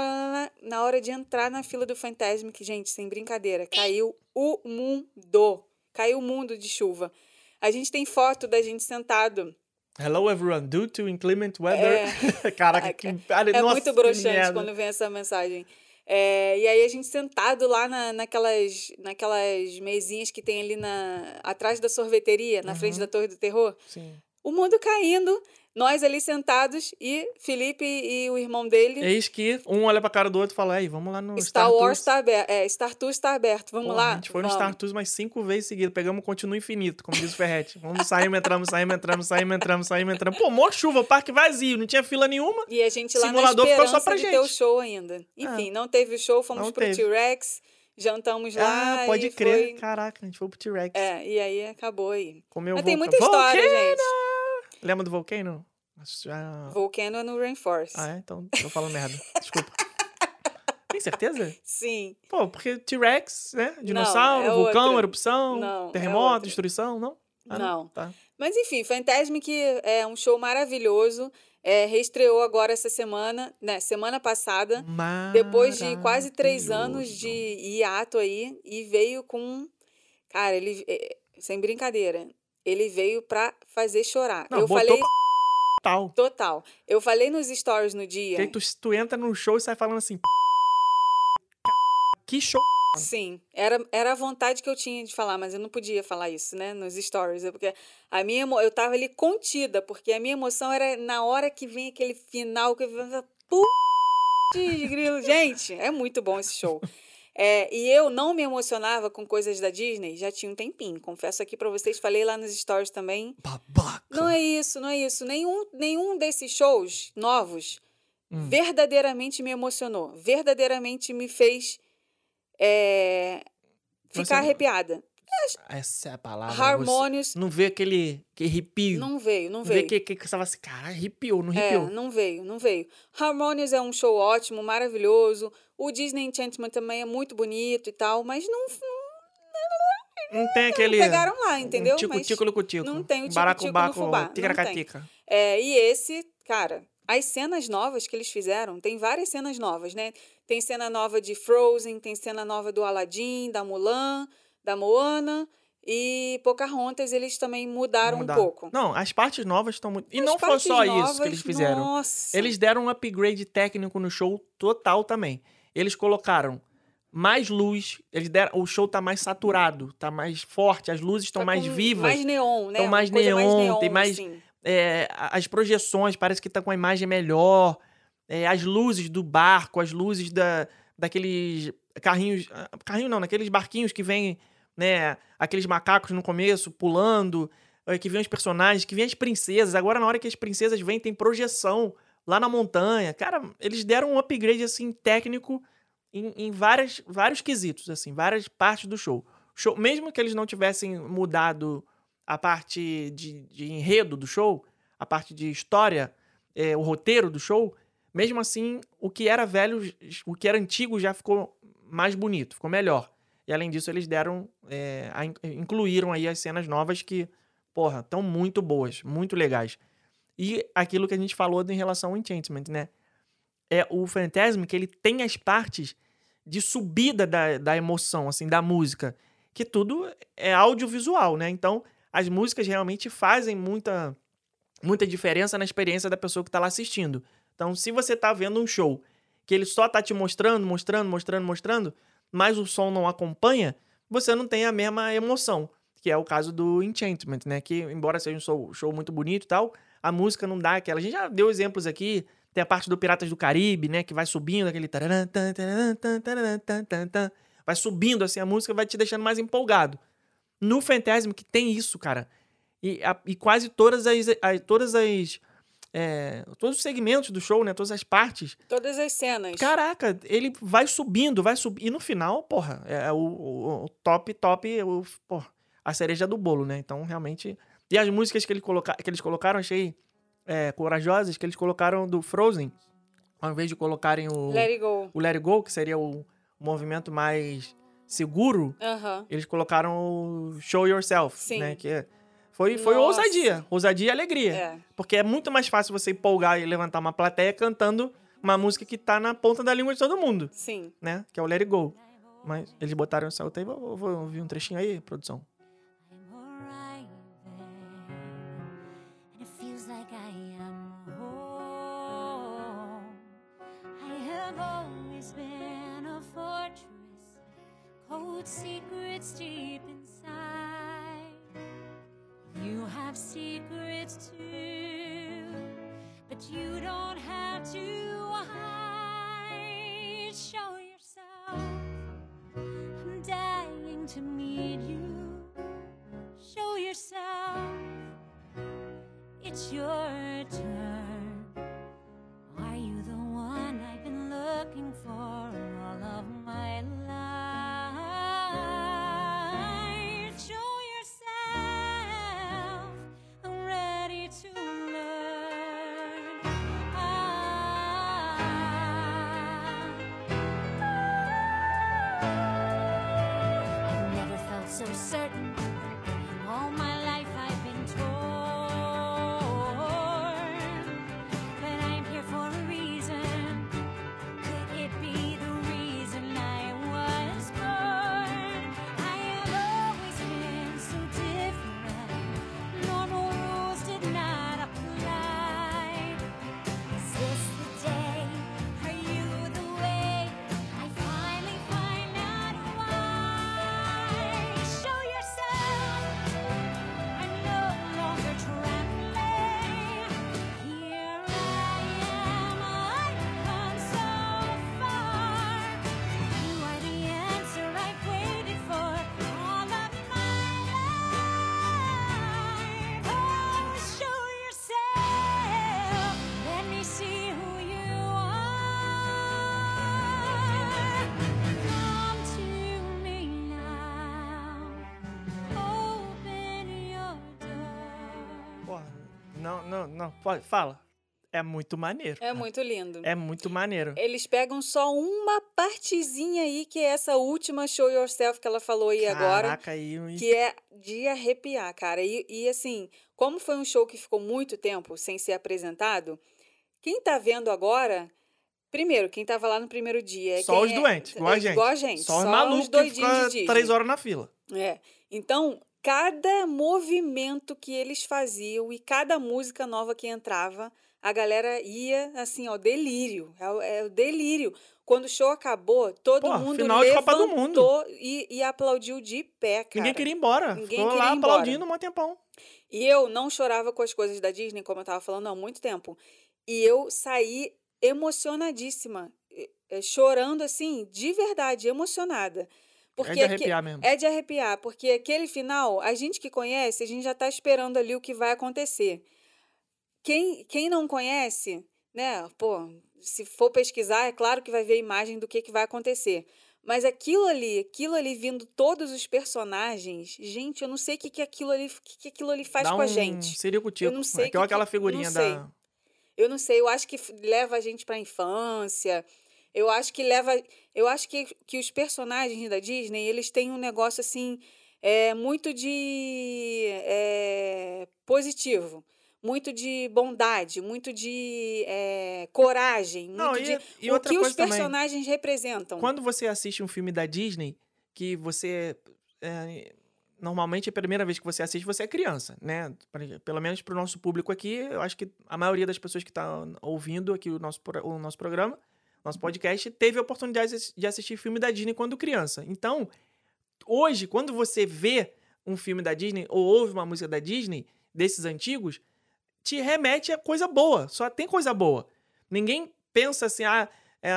na hora de entrar na fila do Fantasmic, gente, sem brincadeira, caiu o mundo. Caiu o mundo de chuva. A gente tem foto da gente sentado. Hello everyone, due to inclement weather. Caraca, Ai, que. É Nossa, muito broxante quando vem essa mensagem. É, e aí a gente sentado lá na, naquelas, naquelas mesinhas que tem ali na, atrás da sorveteria, na frente Uhum. da Torre do Terror. Sim. O mundo caindo, nós ali sentados e Felipe e o irmão dele. Eis que um olha pra cara do outro e fala, aí, vamos lá no Star, Star Wars está aberto. É, Star Tours está aberto. Vamos lá. A gente foi no Vamos. Star Tours mais cinco vezes seguidas. Pegamos continuo infinito, como diz o Ferretti. Vamos, saímos, entramos, saímos, entramos, saímos, entramos, saímos, entramos. Pô, mó chuva, o parque vazio, não tinha fila nenhuma. E a gente lá na Simulador ficou esperança só pra de ter gente. o show ainda. Enfim, não teve o show, fomos Não pro. T-Rex, jantamos lá. ah, pode e crer. foi- Caraca, a gente foi pro T-Rex. É, e aí acabou aí. Comeu Mas tem muita história, Volcano! gente. Lembra do Volcano? Ah, Volcano é no Rainforest. ah, é? Então tô falando merda. Desculpa. Tem certeza? Sim. Pô, porque T-Rex, né? Dinossauro, é vulcão, outra. erupção, Não, é terremoto, outra. destruição, não? Ah, Não. Tá. Mas enfim, Fantasmic é um show maravilhoso. É, reestreou agora essa semana, né? Semana passada. Depois de quase três anos de hiato aí. E veio com. Cara, ele. é, Sem brincadeira. Ele veio pra fazer chorar. Não, eu falei. Tal. Total. Eu falei nos stories no dia. Que aí tu, tu entra no show e sai falando assim. Que show. Sim, era, era a vontade que eu tinha de falar, mas eu não podia falar isso, né, nos stories, é porque a minha, eu tava ali contida, porque a minha emoção era na hora que vem aquele final, que eu Putz, grilo, gente, é muito bom esse show. É, e eu não me emocionava com coisas da Disney, já tinha um tempinho, confesso aqui pra vocês, falei lá nos stories também, Babaca. não é isso, não é isso. Nenhum, nenhum desses shows novos Hum. verdadeiramente me emocionou. Verdadeiramente me fez é, ficar Você- arrepiada. Essa é a palavra. Você Harmonious não vê aquele, aquele arrepio. não veio, não Não veio. que, que, que você fala assim, cara, arrepiou, não É, arrepiou. não veio, não veio. Harmonious é um show ótimo, maravilhoso. O Disney Enchantment também é muito bonito e tal, mas não, Não tem aquele... pegaram lá, entendeu? Um tico, Mas tico, tico, tico. não tem o tico, Baraco, tico no baco, fubá, não ticaracatica. É, e esse, cara, as cenas novas que eles fizeram, tem várias cenas novas, né? Tem cena nova de Frozen, tem cena nova do Aladdin, da Mulan, da Moana e Pocahontas, eles também mudaram Mudar. um pouco. Não, as partes novas estão muito... E As não foi só isso que novas, eles fizeram. Nossa. Eles deram um upgrade técnico no show total também. Eles colocaram mais luz, eles deram, o show tá mais saturado, tá mais forte, as luzes estão Tá mais vivas. Mais neon, né? Tão Uma mais coisa neon, tem mais- assim. é, as projeções, parece que tá com a imagem melhor. é, as luzes do barco, as luzes da, daqueles carrinhos. ah, Carrinho não, naqueles barquinhos que vem, né? Aqueles macacos no começo pulando, é, que vem os personagens, que vem as princesas. Agora, na hora que as princesas vêm, tem projeção lá na montanha. Cara, eles deram um upgrade assim técnico em, em várias, vários quesitos, assim, várias partes do show. show. Mesmo que eles não tivessem mudado a parte de, de enredo do show, a parte de história, é, o roteiro do show, mesmo assim, o que era velho, o que era antigo já ficou mais bonito, ficou melhor. E além disso, eles deram, é, a in- incluíram aí as cenas novas que, porra, estão muito boas, muito legais. E aquilo que a gente falou em relação ao Enchantment, né? É o Phantasm que ele tem as partes de subida da, da emoção, assim, da música. Que tudo é audiovisual, né? Então, as músicas realmente fazem muita, muita diferença na experiência da pessoa que tá lá assistindo. Então, se você tá vendo um show que ele só tá te mostrando, mostrando, mostrando, mostrando, mas o som não acompanha, você não tem a mesma emoção. Que é o caso do Enchantment, né? Que, embora seja um show, muito bonito e tal, a música não dá aquela. A gente já deu exemplos aqui. Tem a parte do Piratas do Caribe, né? Que vai subindo aquele. Vai subindo assim a música, vai te deixando mais empolgado. No Phantasm, que tem isso, cara. E, a- e quase todas as. a- todas as. É, todos os segmentos do show, né? Todas as partes. Todas as cenas. Caraca, ele vai subindo, vai subindo. E no final, porra, é o, o- o top, top, o, porra, a cereja do bolo, né? Então, realmente. E as músicas que, ele coloca, que eles colocaram, achei é, corajosas, que eles colocaram do Frozen. Ao invés de colocarem o Let it go. o Let It Go, que seria o movimento mais seguro, Aham. eles colocaram o Show Yourself, Sim. né? Que é- foi, foi Nossa. ousadia. Ousadia e alegria. É. Porque é muito mais fácil você empolgar e levantar uma plateia cantando uma música que tá na ponta da língua de todo mundo, Sim. né? Que é o Let It Go. Mas eles botaram essa outra aí. Vou, vou ouvir um trechinho aí, produção. I'm arriving, and You have secrets too, but you don't have to hide. Show yourself. I'm dying to meet you. Show yourself. It's your turn. Are you the one I've been looking for Não, não. Pode, fala. É muito maneiro. É muito lindo. É muito maneiro. Eles pegam só uma partezinha aí, que é essa última Show Yourself que ela falou aí agora. Caraca, aí. Que é de arrepiar, cara. E, e assim, como foi um show que ficou muito tempo sem ser apresentado, quem tá vendo agora. Primeiro, quem tava lá no primeiro dia. Só os é- doentes, igual a gente. Igual a gente. Só os os malucos que ficam três horas na fila. É. Então, cada movimento que eles faziam e cada música nova que entrava, a galera ia assim, ó, delírio. É, o- é o delírio. Quando o show acabou, todo Pô, mundo final de Copa do levantou e, e aplaudiu de pé, cara. Ninguém queria ir embora. Ninguém Ficou queria lá ir embora. aplaudindo um tempão. E eu não chorava com as coisas da Disney, como eu tava falando há muito tempo. E eu saí emocionadíssima, eh, eh, chorando assim, de verdade, emocionada. Porque é de arrepiar mesmo. é de arrepiar, porque aquele final, a gente que conhece, a gente já tá esperando ali o que vai acontecer. Quem, quem não conhece, né, pô, se for pesquisar, é claro que vai ver a imagem do que, que vai acontecer. Mas aquilo ali, aquilo ali vindo todos os personagens, gente, eu não sei o que, que aquilo ali, que, que aquilo ali faz Dá com a um gente. Ciricutico. não sei É que- aquela que- figurinha não sei. da. Eu não sei, eu acho que leva a gente pra infância. Eu acho que leva. Eu acho que, que os personagens da Disney, eles têm um negócio assim. É, muito de. é, positivo. Muito de bondade, muito de é, coragem, muito Não, e- de. e o que os coisa também. personagens representam. Quando você assiste um filme da Disney, que você. é, normalmente a primeira vez que você assiste, você é criança, né? Pelo menos pro nosso público aqui, eu acho que a maioria das pessoas que estão ouvindo aqui o nosso, o nosso programa, nosso podcast, teve a oportunidade de- assistir filme da Disney quando criança. Então, hoje, quando você vê um filme da Disney ou ouve uma música da Disney, desses antigos, te remete a coisa boa. Só tem coisa boa. Ninguém pensa assim, ah, é,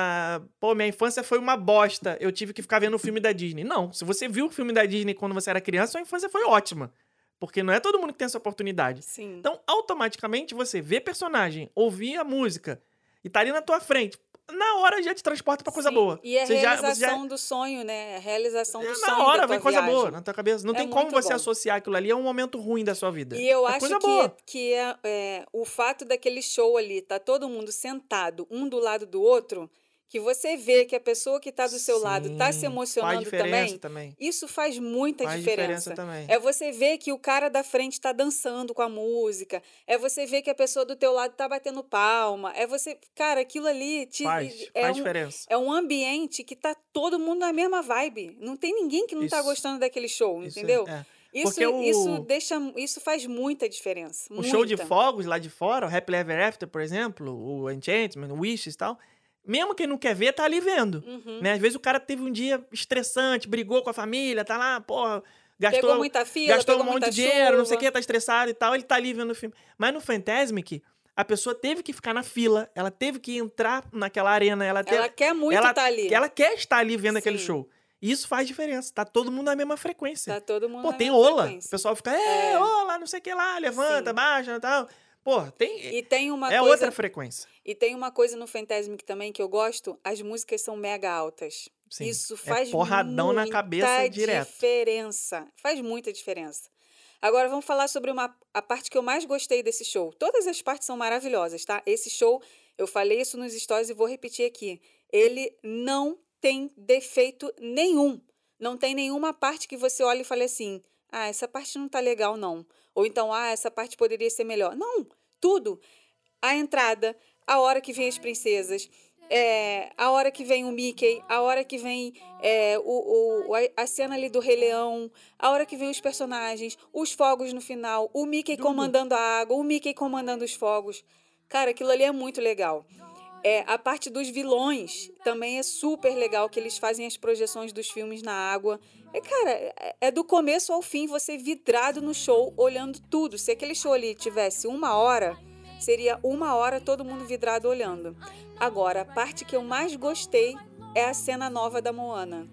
pô, minha infância foi uma bosta, eu tive que ficar vendo o filme da Disney. Não, se você viu o filme da Disney quando você era criança, sua infância foi ótima. Porque não é todo mundo que tem essa oportunidade. Sim. Então, automaticamente, você vê personagem, ouvir a música e tá ali na tua frente, na hora já te transporta pra coisa Sim. boa. E a Você já- você realização já- do sonho, né? A realização do é, sonho. na hora da vem coisa viagem. boa na tua cabeça. Não É tem como você bom. associar aquilo ali a um momento ruim da sua vida. E eu é acho que, que é, é, o fato daquele show ali, tá todo mundo sentado, um do lado do outro, que você vê que a pessoa que tá do seu lado tá se Sim, emocionando faz diferença também, também. isso faz muita Faz diferença. diferença também. É você ver que o cara da frente tá dançando com a música, é você ver que a pessoa do teu lado tá batendo palma, é você, cara, aquilo ali te, Faz, é faz um, diferença. é um ambiente que tá todo mundo na mesma vibe. Não tem ninguém que não tá Isso. gostando daquele show, Isso é- entendeu? é. Isso, Porque o- isso deixa, isso faz muita diferença. O show de muita. fogos lá de fora, o Happy Ever After, por exemplo, o Enchantment, o Wishes e tal, mesmo quem não quer ver, tá ali vendo. Uhum. Né? Às vezes o cara teve um dia estressante, brigou com a família, tá lá, porra, gastou, Pegou muita fila, gastou um monte de dinheiro, não sei o chuva. que, tá estressado e tal, ele tá ali vendo o filme. Mas no Fantasmic, a pessoa teve que ficar na fila, ela teve que entrar naquela arena, ela, teve, Ela quer muito ela, estar ali. ela quer estar ali vendo aquele Sim. show. E isso faz diferença, tá todo mundo na mesma frequência. Tá todo mundo Pô, na tem mesma ola. O frequência. pessoal fica, é, É. ola, não sei o que lá, levanta, Sim. baixa e tal. Pô, tem. E tem uma é coisa, outra frequência. e tem uma coisa no Fantasmic também que eu gosto, as músicas são mega altas. Sim. Isso É faz porradão na muita cabeça direto. diferença. Faz muita diferença. Agora vamos falar sobre uma, a parte que eu mais gostei desse show. Todas as partes são maravilhosas, tá? Esse show, eu falei isso nos stories e vou repetir aqui. Ele não tem defeito nenhum. Não tem nenhuma parte que você olhe e fale assim: ah, essa parte não tá legal, não. Ou então, ah, essa parte poderia ser melhor. Não, tudo. A entrada, a hora que vem as princesas, é, a hora que vem o Mickey, a hora que vem é, o, o- a, cena ali do Rei Leão, a hora que vem os personagens, os fogos no final, o Mickey comandando a água, o Mickey comandando os fogos. Cara, aquilo ali é muito legal. É, a parte dos vilões também é super legal, que eles fazem as projeções dos filmes na água. É, cara, é, é do começo ao fim você vidrado no show, olhando tudo. Se aquele show ali tivesse uma hora, seria uma hora todo mundo vidrado olhando. Agora, a parte que eu mais gostei é a cena nova da Moana.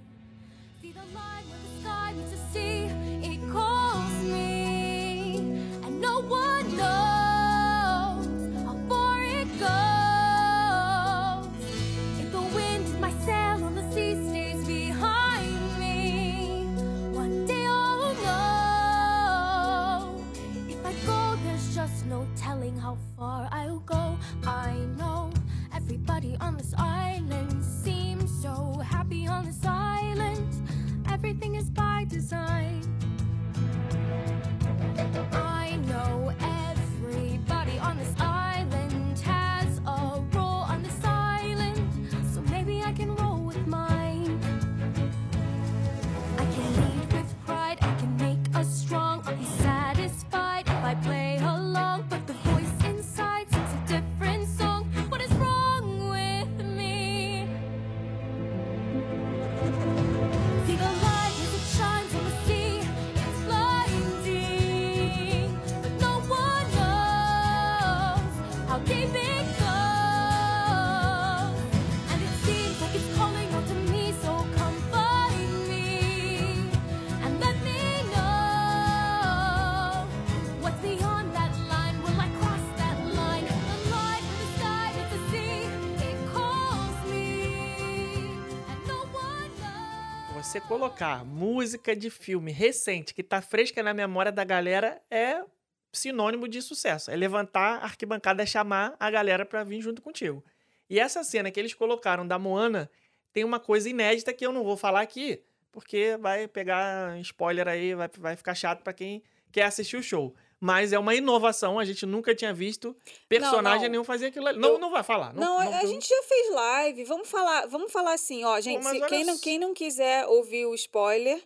Você colocar música de filme recente que tá fresca na memória da galera é sinônimo de sucesso. É levantar a arquibancada e chamar a galera pra vir junto contigo. E essa cena que eles colocaram da Moana tem uma coisa inédita que eu não vou falar aqui, porque vai pegar spoiler aí, vai, vai ficar chato pra quem quer assistir o show. Mas é uma inovação, a gente nunca tinha visto personagem não. nenhum fazer aquilo ali. Não, Eu- não vai falar. Não, a- a gente já fez live. Vamos falar, vamos falar assim, ó, gente. se- quem, não, quem não quiser ouvir o spoiler,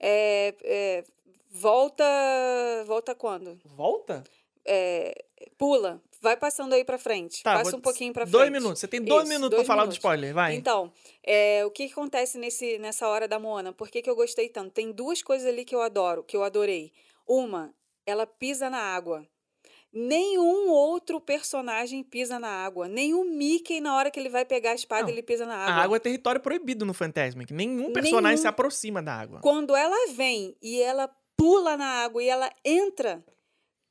é, é, volta. Volta quando? Volta? É, pula. Vai passando aí pra frente. Tá, Passa vou- um pouquinho pra frente. Dois minutos. Você tem dois Isso, minutos dois pra falar do spoiler, vai. Então, é, o que, que acontece nesse, nessa hora da Moana? Por que, que eu gostei tanto? Tem duas coisas ali que eu adoro, que eu adorei. Uma, ela pisa na água. Nenhum outro personagem pisa na água. O Mickey, na hora que ele vai pegar a espada, Não, ele pisa na A água. água é território proibido no Fantasmic. Nenhum personagem Nenhum. se aproxima da água. Quando ela vem e ela pula na água e ela entra,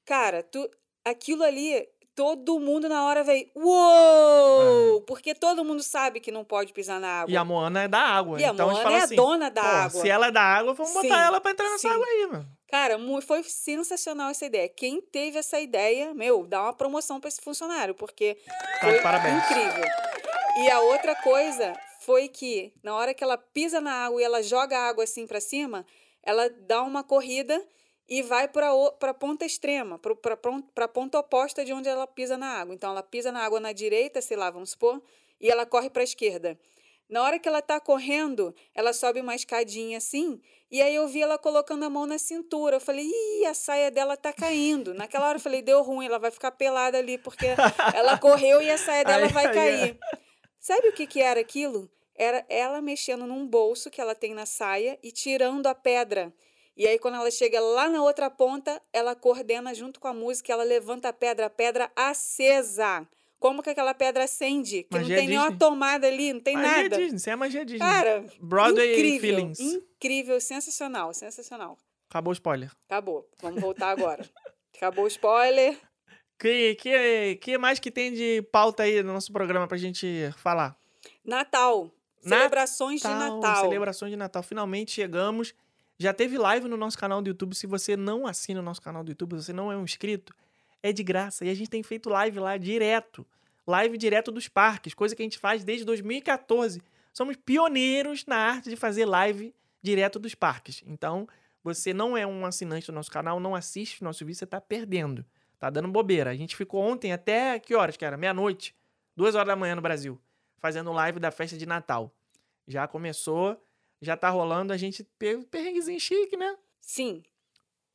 cara, tu, aquilo ali, todo mundo na hora veio, uou! Porque todo mundo sabe que não pode pisar na água. É. E a Moana é da água. E a então a Moana fala é a assim, dona da água. Se ela é da água, vamos Sim, botar ela pra entrar nessa sim. água aí, mano. Cara, foi sensacional essa ideia. Quem teve essa ideia, meu, dá uma promoção pra esse funcionário, porque Tá foi parabéns. incrível. E a outra coisa foi que na hora que ela pisa na água e ela joga a água assim pra cima, ela dá uma corrida e vai para para ponta extrema, para para ponta oposta de onde ela pisa na água. Então ela pisa na água na direita, sei lá, vamos supor, e ela corre para a esquerda. Na hora que ela tá correndo, ela sobe uma escadinha assim, e aí eu vi ela colocando a mão na cintura. Eu falei, ih, a saia dela tá caindo. Naquela hora eu falei, deu ruim, ela vai ficar pelada ali, porque ela correu e a saia dela vai cair. Sabe o que, que era aquilo? Era ela mexendo num bolso que ela tem na saia e tirando a pedra. E aí, quando ela chega lá na outra ponta, ela coordena junto com a música, ela levanta a pedra, a pedra acesa. Como que aquela pedra acende? Que Magia não tem nenhuma Disney. tomada ali, não tem magia nada. Disney, isso é magia Disney. Cara, Broadway incrível, Feelings. incrível, sensacional, sensacional. Acabou o spoiler. Acabou. Vamos voltar agora. Acabou o spoiler. Que, que, que mais que tem de pauta aí no nosso programa pra gente falar? Natal. Natal, Celebrações de Natal. Celebrações de Natal. Finalmente chegamos. Já teve live no nosso canal do YouTube. Se você não assina o nosso canal do YouTube, você não é um inscrito, é de graça. E a gente tem feito live lá direto. Live direto dos parques, coisa que a gente faz desde 2014. Somos pioneiros na arte de fazer live direto dos parques. Então, você não é um assinante do nosso canal, não assiste o nosso vídeo, você tá perdendo. Tá dando bobeira. A gente ficou ontem até que horas, cara? Meia-noite. Duas horas da manhã no Brasil. Fazendo live da festa de Natal. Já começou, já tá rolando. A gente pegou perrenguezinho chique, né? Sim.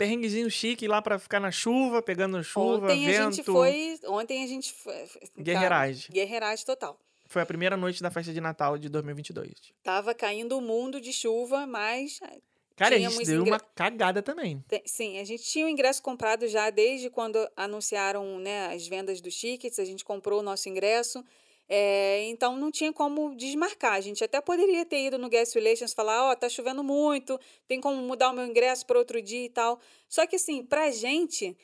Perrenguezinho chique lá pra ficar na chuva, pegando chuva, ontem vento. a gente foi. Ontem a gente foi. cara, Guerreiragem. Guerreiragem total. Foi a primeira noite da festa de Natal de 2022. Tava caindo o mundo de chuva, mas. Cara, a gente deu ingre- uma cagada também. Sim, a gente tinha o ingresso comprado já desde quando anunciaram né, as vendas dos tickets, a gente comprou o nosso ingresso. É, então não tinha como desmarcar. A gente até poderia ter ido no Guest Relations falar, ó, tá chovendo muito, tem como mudar o meu ingresso para outro dia e tal. Só que assim, pra gente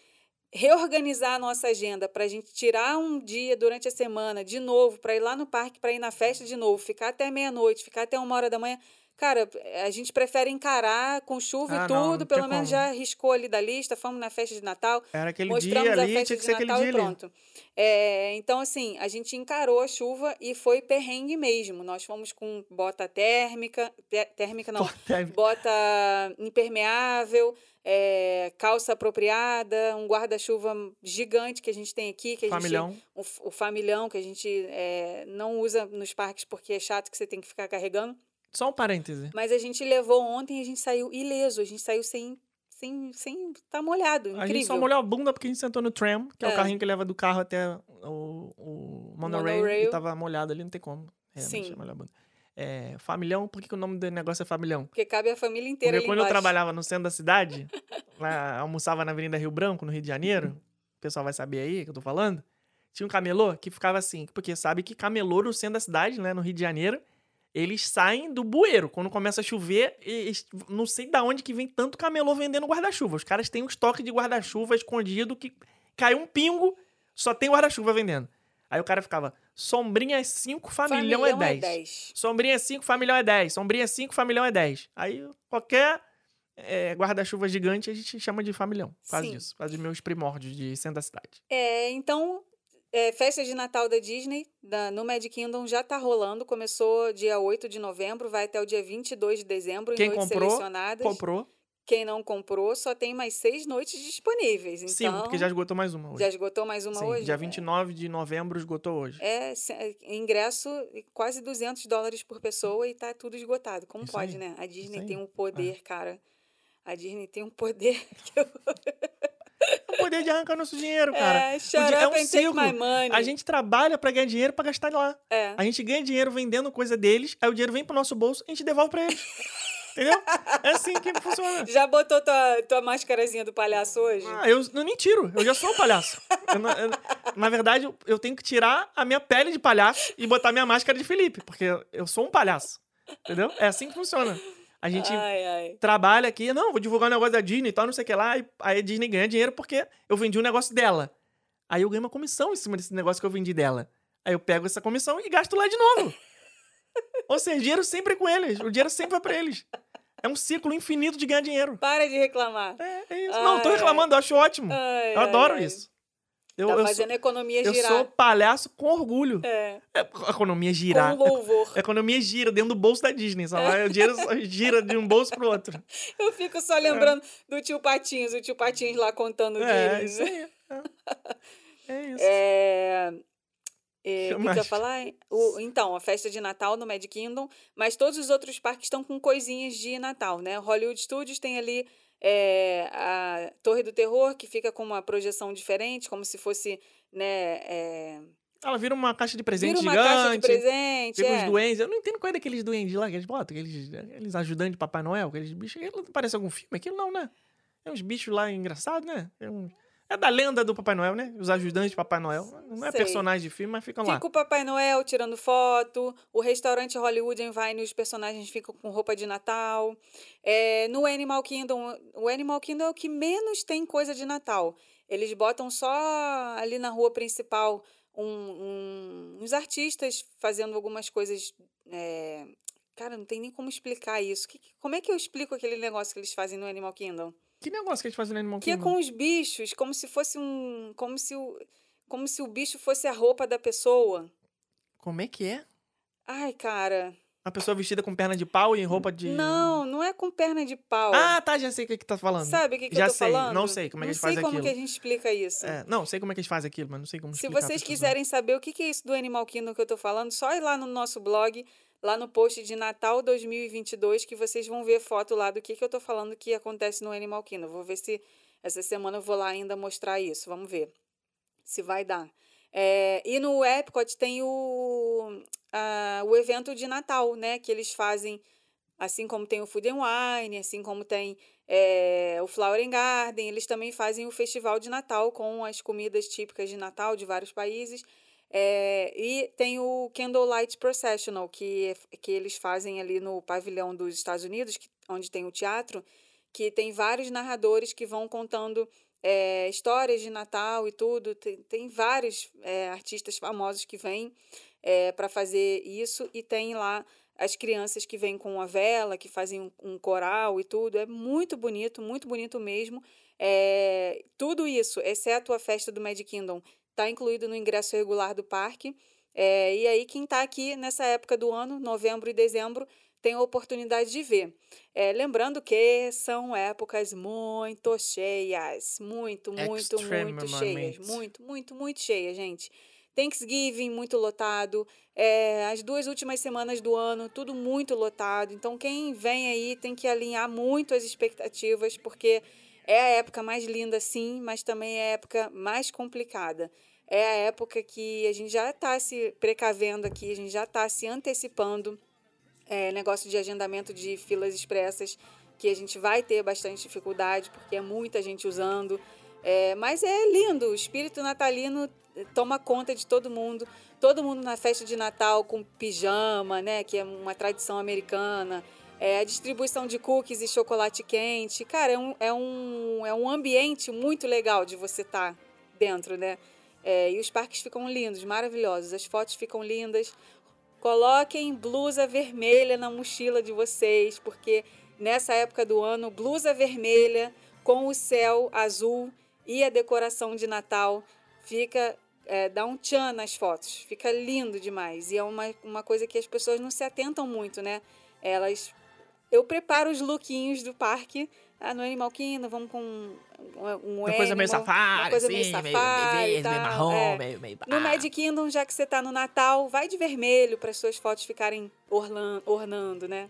reorganizar a nossa agenda, pra gente tirar um dia durante a semana de novo, pra ir lá no parque, pra ir na festa de novo, ficar até meia-noite, ficar até uma hora da manhã. Cara, a gente prefere encarar com chuva Ah, e não, tudo, não pelo tinha menos como. já riscou ali da lista, fomos na festa de Natal, Era aquele mostramos dia a ali, festa tinha que de ser aquele Natal dia e pronto. É, então, assim, a gente encarou a chuva e foi perrengue mesmo. Nós fomos com bota térmica, té- térmica não, bota impermeável, é, calça apropriada, um guarda-chuva gigante que a gente tem aqui, que a gente Familhão. o, f- o familhão que a gente é, não usa nos parques porque é chato que você tem que ficar carregando. Só um parêntese. Mas a gente levou ontem e a gente saiu ileso, a gente saiu sem sem sem tá molhado, incrível. A gente só molhou a bunda porque a gente sentou no tram, que é, o É. carrinho que leva do carro até o, o monorail, Monorail. e tava molhado ali, não tem como. Realmente, Sim. é molhar a bunda. É, familhão, por que, que o nome do negócio é familhão? Porque cabe a família inteira Porque quando eu embaixo. trabalhava no centro da cidade, lá, almoçava na Avenida Rio Branco, no Rio de Janeiro, o pessoal vai saber aí que eu tô falando, tinha um camelô que ficava assim, porque sabe que camelô no centro da cidade, né, no Rio de Janeiro, eles saem do bueiro. Quando começa a chover, eles- não sei da onde que vem tanto camelô vendendo guarda-chuva. Os caras têm um estoque de guarda-chuva escondido que cai um pingo, só tem guarda-chuva vendendo. Aí o cara ficava, sombrinha 5, familhão, é 10. 10. Sombrinha 5, familhão é 10. Sombrinha 5, familhão é 10. Aí qualquer é, guarda-chuva gigante a gente chama de familhão. Por causa Sim. disso. Por causa dos meus primórdios de centro da cidade. É, então, é, festa de Natal da Disney, da, no Magic Kingdom, já tá rolando. Começou dia 8 de novembro, vai até o dia 22 de dezembro, em Quem noites comprou, selecionadas. Comprou. Quem não comprou, só tem mais seis noites disponíveis. Então, Sim, porque já esgotou mais uma hoje. já esgotou mais uma Sim, hoje? dia 29 de novembro esgotou hoje. É, é, ingresso quase 200 dólares por pessoa e tá tudo esgotado. Como Isso pode, aí, né? A Disney. É. tem um poder, cara. A Disney tem um poder que eu... O poder de arrancar nosso dinheiro, cara. É, shut é um ciclo. A gente trabalha pra ganhar dinheiro pra gastar lá. É. A gente ganha dinheiro vendendo coisa deles, aí o dinheiro vem pro nosso bolso, a gente devolve pra eles. Entendeu? É assim que funciona. Já botou tua, tua máscarazinha do palhaço hoje? Ah, eu não nem tiro, eu já sou um palhaço. Eu eu- na verdade, eu- eu tenho que tirar a minha pele de palhaço e botar minha máscara de Felipe, porque eu sou um palhaço. Entendeu? É assim que funciona. A gente Ai, ai. trabalha aqui, não, vou divulgar um negócio da Disney e tal, não sei o que lá, e aí a Disney ganha dinheiro porque eu vendi um negócio dela. Aí eu ganho uma comissão em cima desse negócio que eu vendi dela. Aí eu pego essa comissão e gasto lá de novo. Ou seja, dinheiro sempre é com eles, o dinheiro sempre vai pra eles. É um ciclo infinito de ganhar dinheiro. Para de reclamar. É, é isso. não, tô Ai, reclamando, eu acho ótimo. Ai, eu ai, adoro ai. isso. Eu, Tá eu fazendo sou, a economia eu girar. sou palhaço com orgulho. É, É, economia girar. com louvor. A economia gira dentro do bolso da Disney. Só vai, o dinheiro gira de um bolso pro outro. Eu fico só lembrando do tio Patinhos, o tio Patinhos lá contando É, dinheiro. isso aí. É, é isso. É, é, Que o que, eu falar? O- então, a festa de Natal no Magic Kingdom, mas todos os outros parques estão com coisinhas de Natal, né? Hollywood Studios tem ali é, a Torre do Terror, que fica com uma projeção diferente, como se fosse, né? é, Ela vira uma caixa de presente vira uma gigante. caixa de presente. Fica é. os duendes. Eu não entendo qual é daqueles duendes lá que eles botam, aqueles, aqueles ajudantes de Papai Noel, aqueles bichos. Aquilo parece algum filme? Aquilo não, né? É uns bichos lá engraçados, né? É, um- é da lenda do Papai Noel, né? Os ajudantes de Papai Noel. Não é Sei. personagem de filme, mas ficam lá. Fica o Papai Noel tirando foto, o restaurante Hollywood em Vine, os personagens ficam com roupa de Natal. É, no Animal Kingdom, o Animal Kingdom é o que menos tem coisa de Natal. Eles botam só ali na rua principal um- um- uns artistas fazendo algumas coisas. é, Cara, não tem nem como explicar isso. Que- como é que eu explico aquele negócio que eles fazem no Animal Kingdom? Que negócio que eles fazem no Animal Que é Kingdom? com os bichos, como se fosse um. Como se o, como se o bicho fosse a roupa da pessoa. Como é que é? Ai, cara. Uma pessoa vestida com perna de pau e roupa de. Não, não é com perna de pau. Ah, tá, já sei o que, que tá falando. Sabe o que, que já eu tô sei, falando? não sei como é que Não eles fazem sei como aquilo. que a gente explica isso. É, não, sei como é que eles fazem aquilo, mas não sei como Se vocês quiserem saber o que, que é isso do Animal Kingdom que eu tô falando, só ir lá no nosso blog, lá no post de Natal 2022, que vocês vão ver foto lá do que, que eu tô falando que acontece no Animal Kingdom. Vou ver se essa semana eu vou lá ainda mostrar isso. Vamos ver se vai dar. É, e no Epcot tem o, a- o evento de Natal, né? Que eles fazem, assim como tem o Food and Wine, assim como tem é, o Flower Garden, eles também fazem o festival de Natal com as comidas típicas de Natal de vários países. É, e tem o Candlelight Processional, que, é- que eles fazem ali no pavilhão dos Estados Unidos, que- onde tem o teatro, que tem vários narradores que vão contando é, histórias de Natal e tudo. Tem, tem vários é, artistas famosos que vêm para fazer isso e tem lá as crianças que vêm com a vela, que fazem um, um coral e tudo. É muito bonito, muito bonito mesmo. É, tudo isso, exceto a festa do Magic Kingdom, está incluído no ingresso regular do parque. É, e aí, quem está aqui nessa época do ano, novembro e dezembro, tem a oportunidade de ver. É, lembrando que são épocas muito cheias. Muito, muito, muito cheias. Muito, muito, muito cheias, gente. Thanksgiving muito lotado. É, as duas últimas semanas do ano, tudo muito lotado. Então, quem vem aí tem que alinhar muito as expectativas, porque é a época mais linda, sim, mas também é a época mais complicada. É a época que a gente já está se precavendo aqui, a gente já está se antecipando. É, negócio de agendamento de filas expressas, que a gente vai ter bastante dificuldade, porque é muita gente usando. É, mas é lindo, o espírito natalino eh, toma conta de todo mundo. Todo mundo na festa de Natal com pijama, né? Que é uma tradição americana. É, a distribuição de cookies e chocolate quente. Cara, é um, é um, é um ambiente muito legal de você estar dentro, né? É, e os parques ficam lindos, maravilhosos. As fotos ficam lindas. Coloquem blusa vermelha na mochila de vocês, porque nessa época do ano, blusa vermelha com o céu azul e a decoração de Natal fica é, dá um tchan nas fotos, fica lindo demais. E é uma, uma coisa que as pessoas não se atentam muito, né? Elas. Eu preparo os lookinhos do parque. Ah, no Animal Kingdom, vamos com um, um Uma coisa meio safari, uma coisa assim, meio meio, safari meio e verde, meio marrom, é. meio, meio... No. Magic Kingdom, já que você tá no Natal, vai de vermelho para as suas fotos ficarem orlan- ornando, né?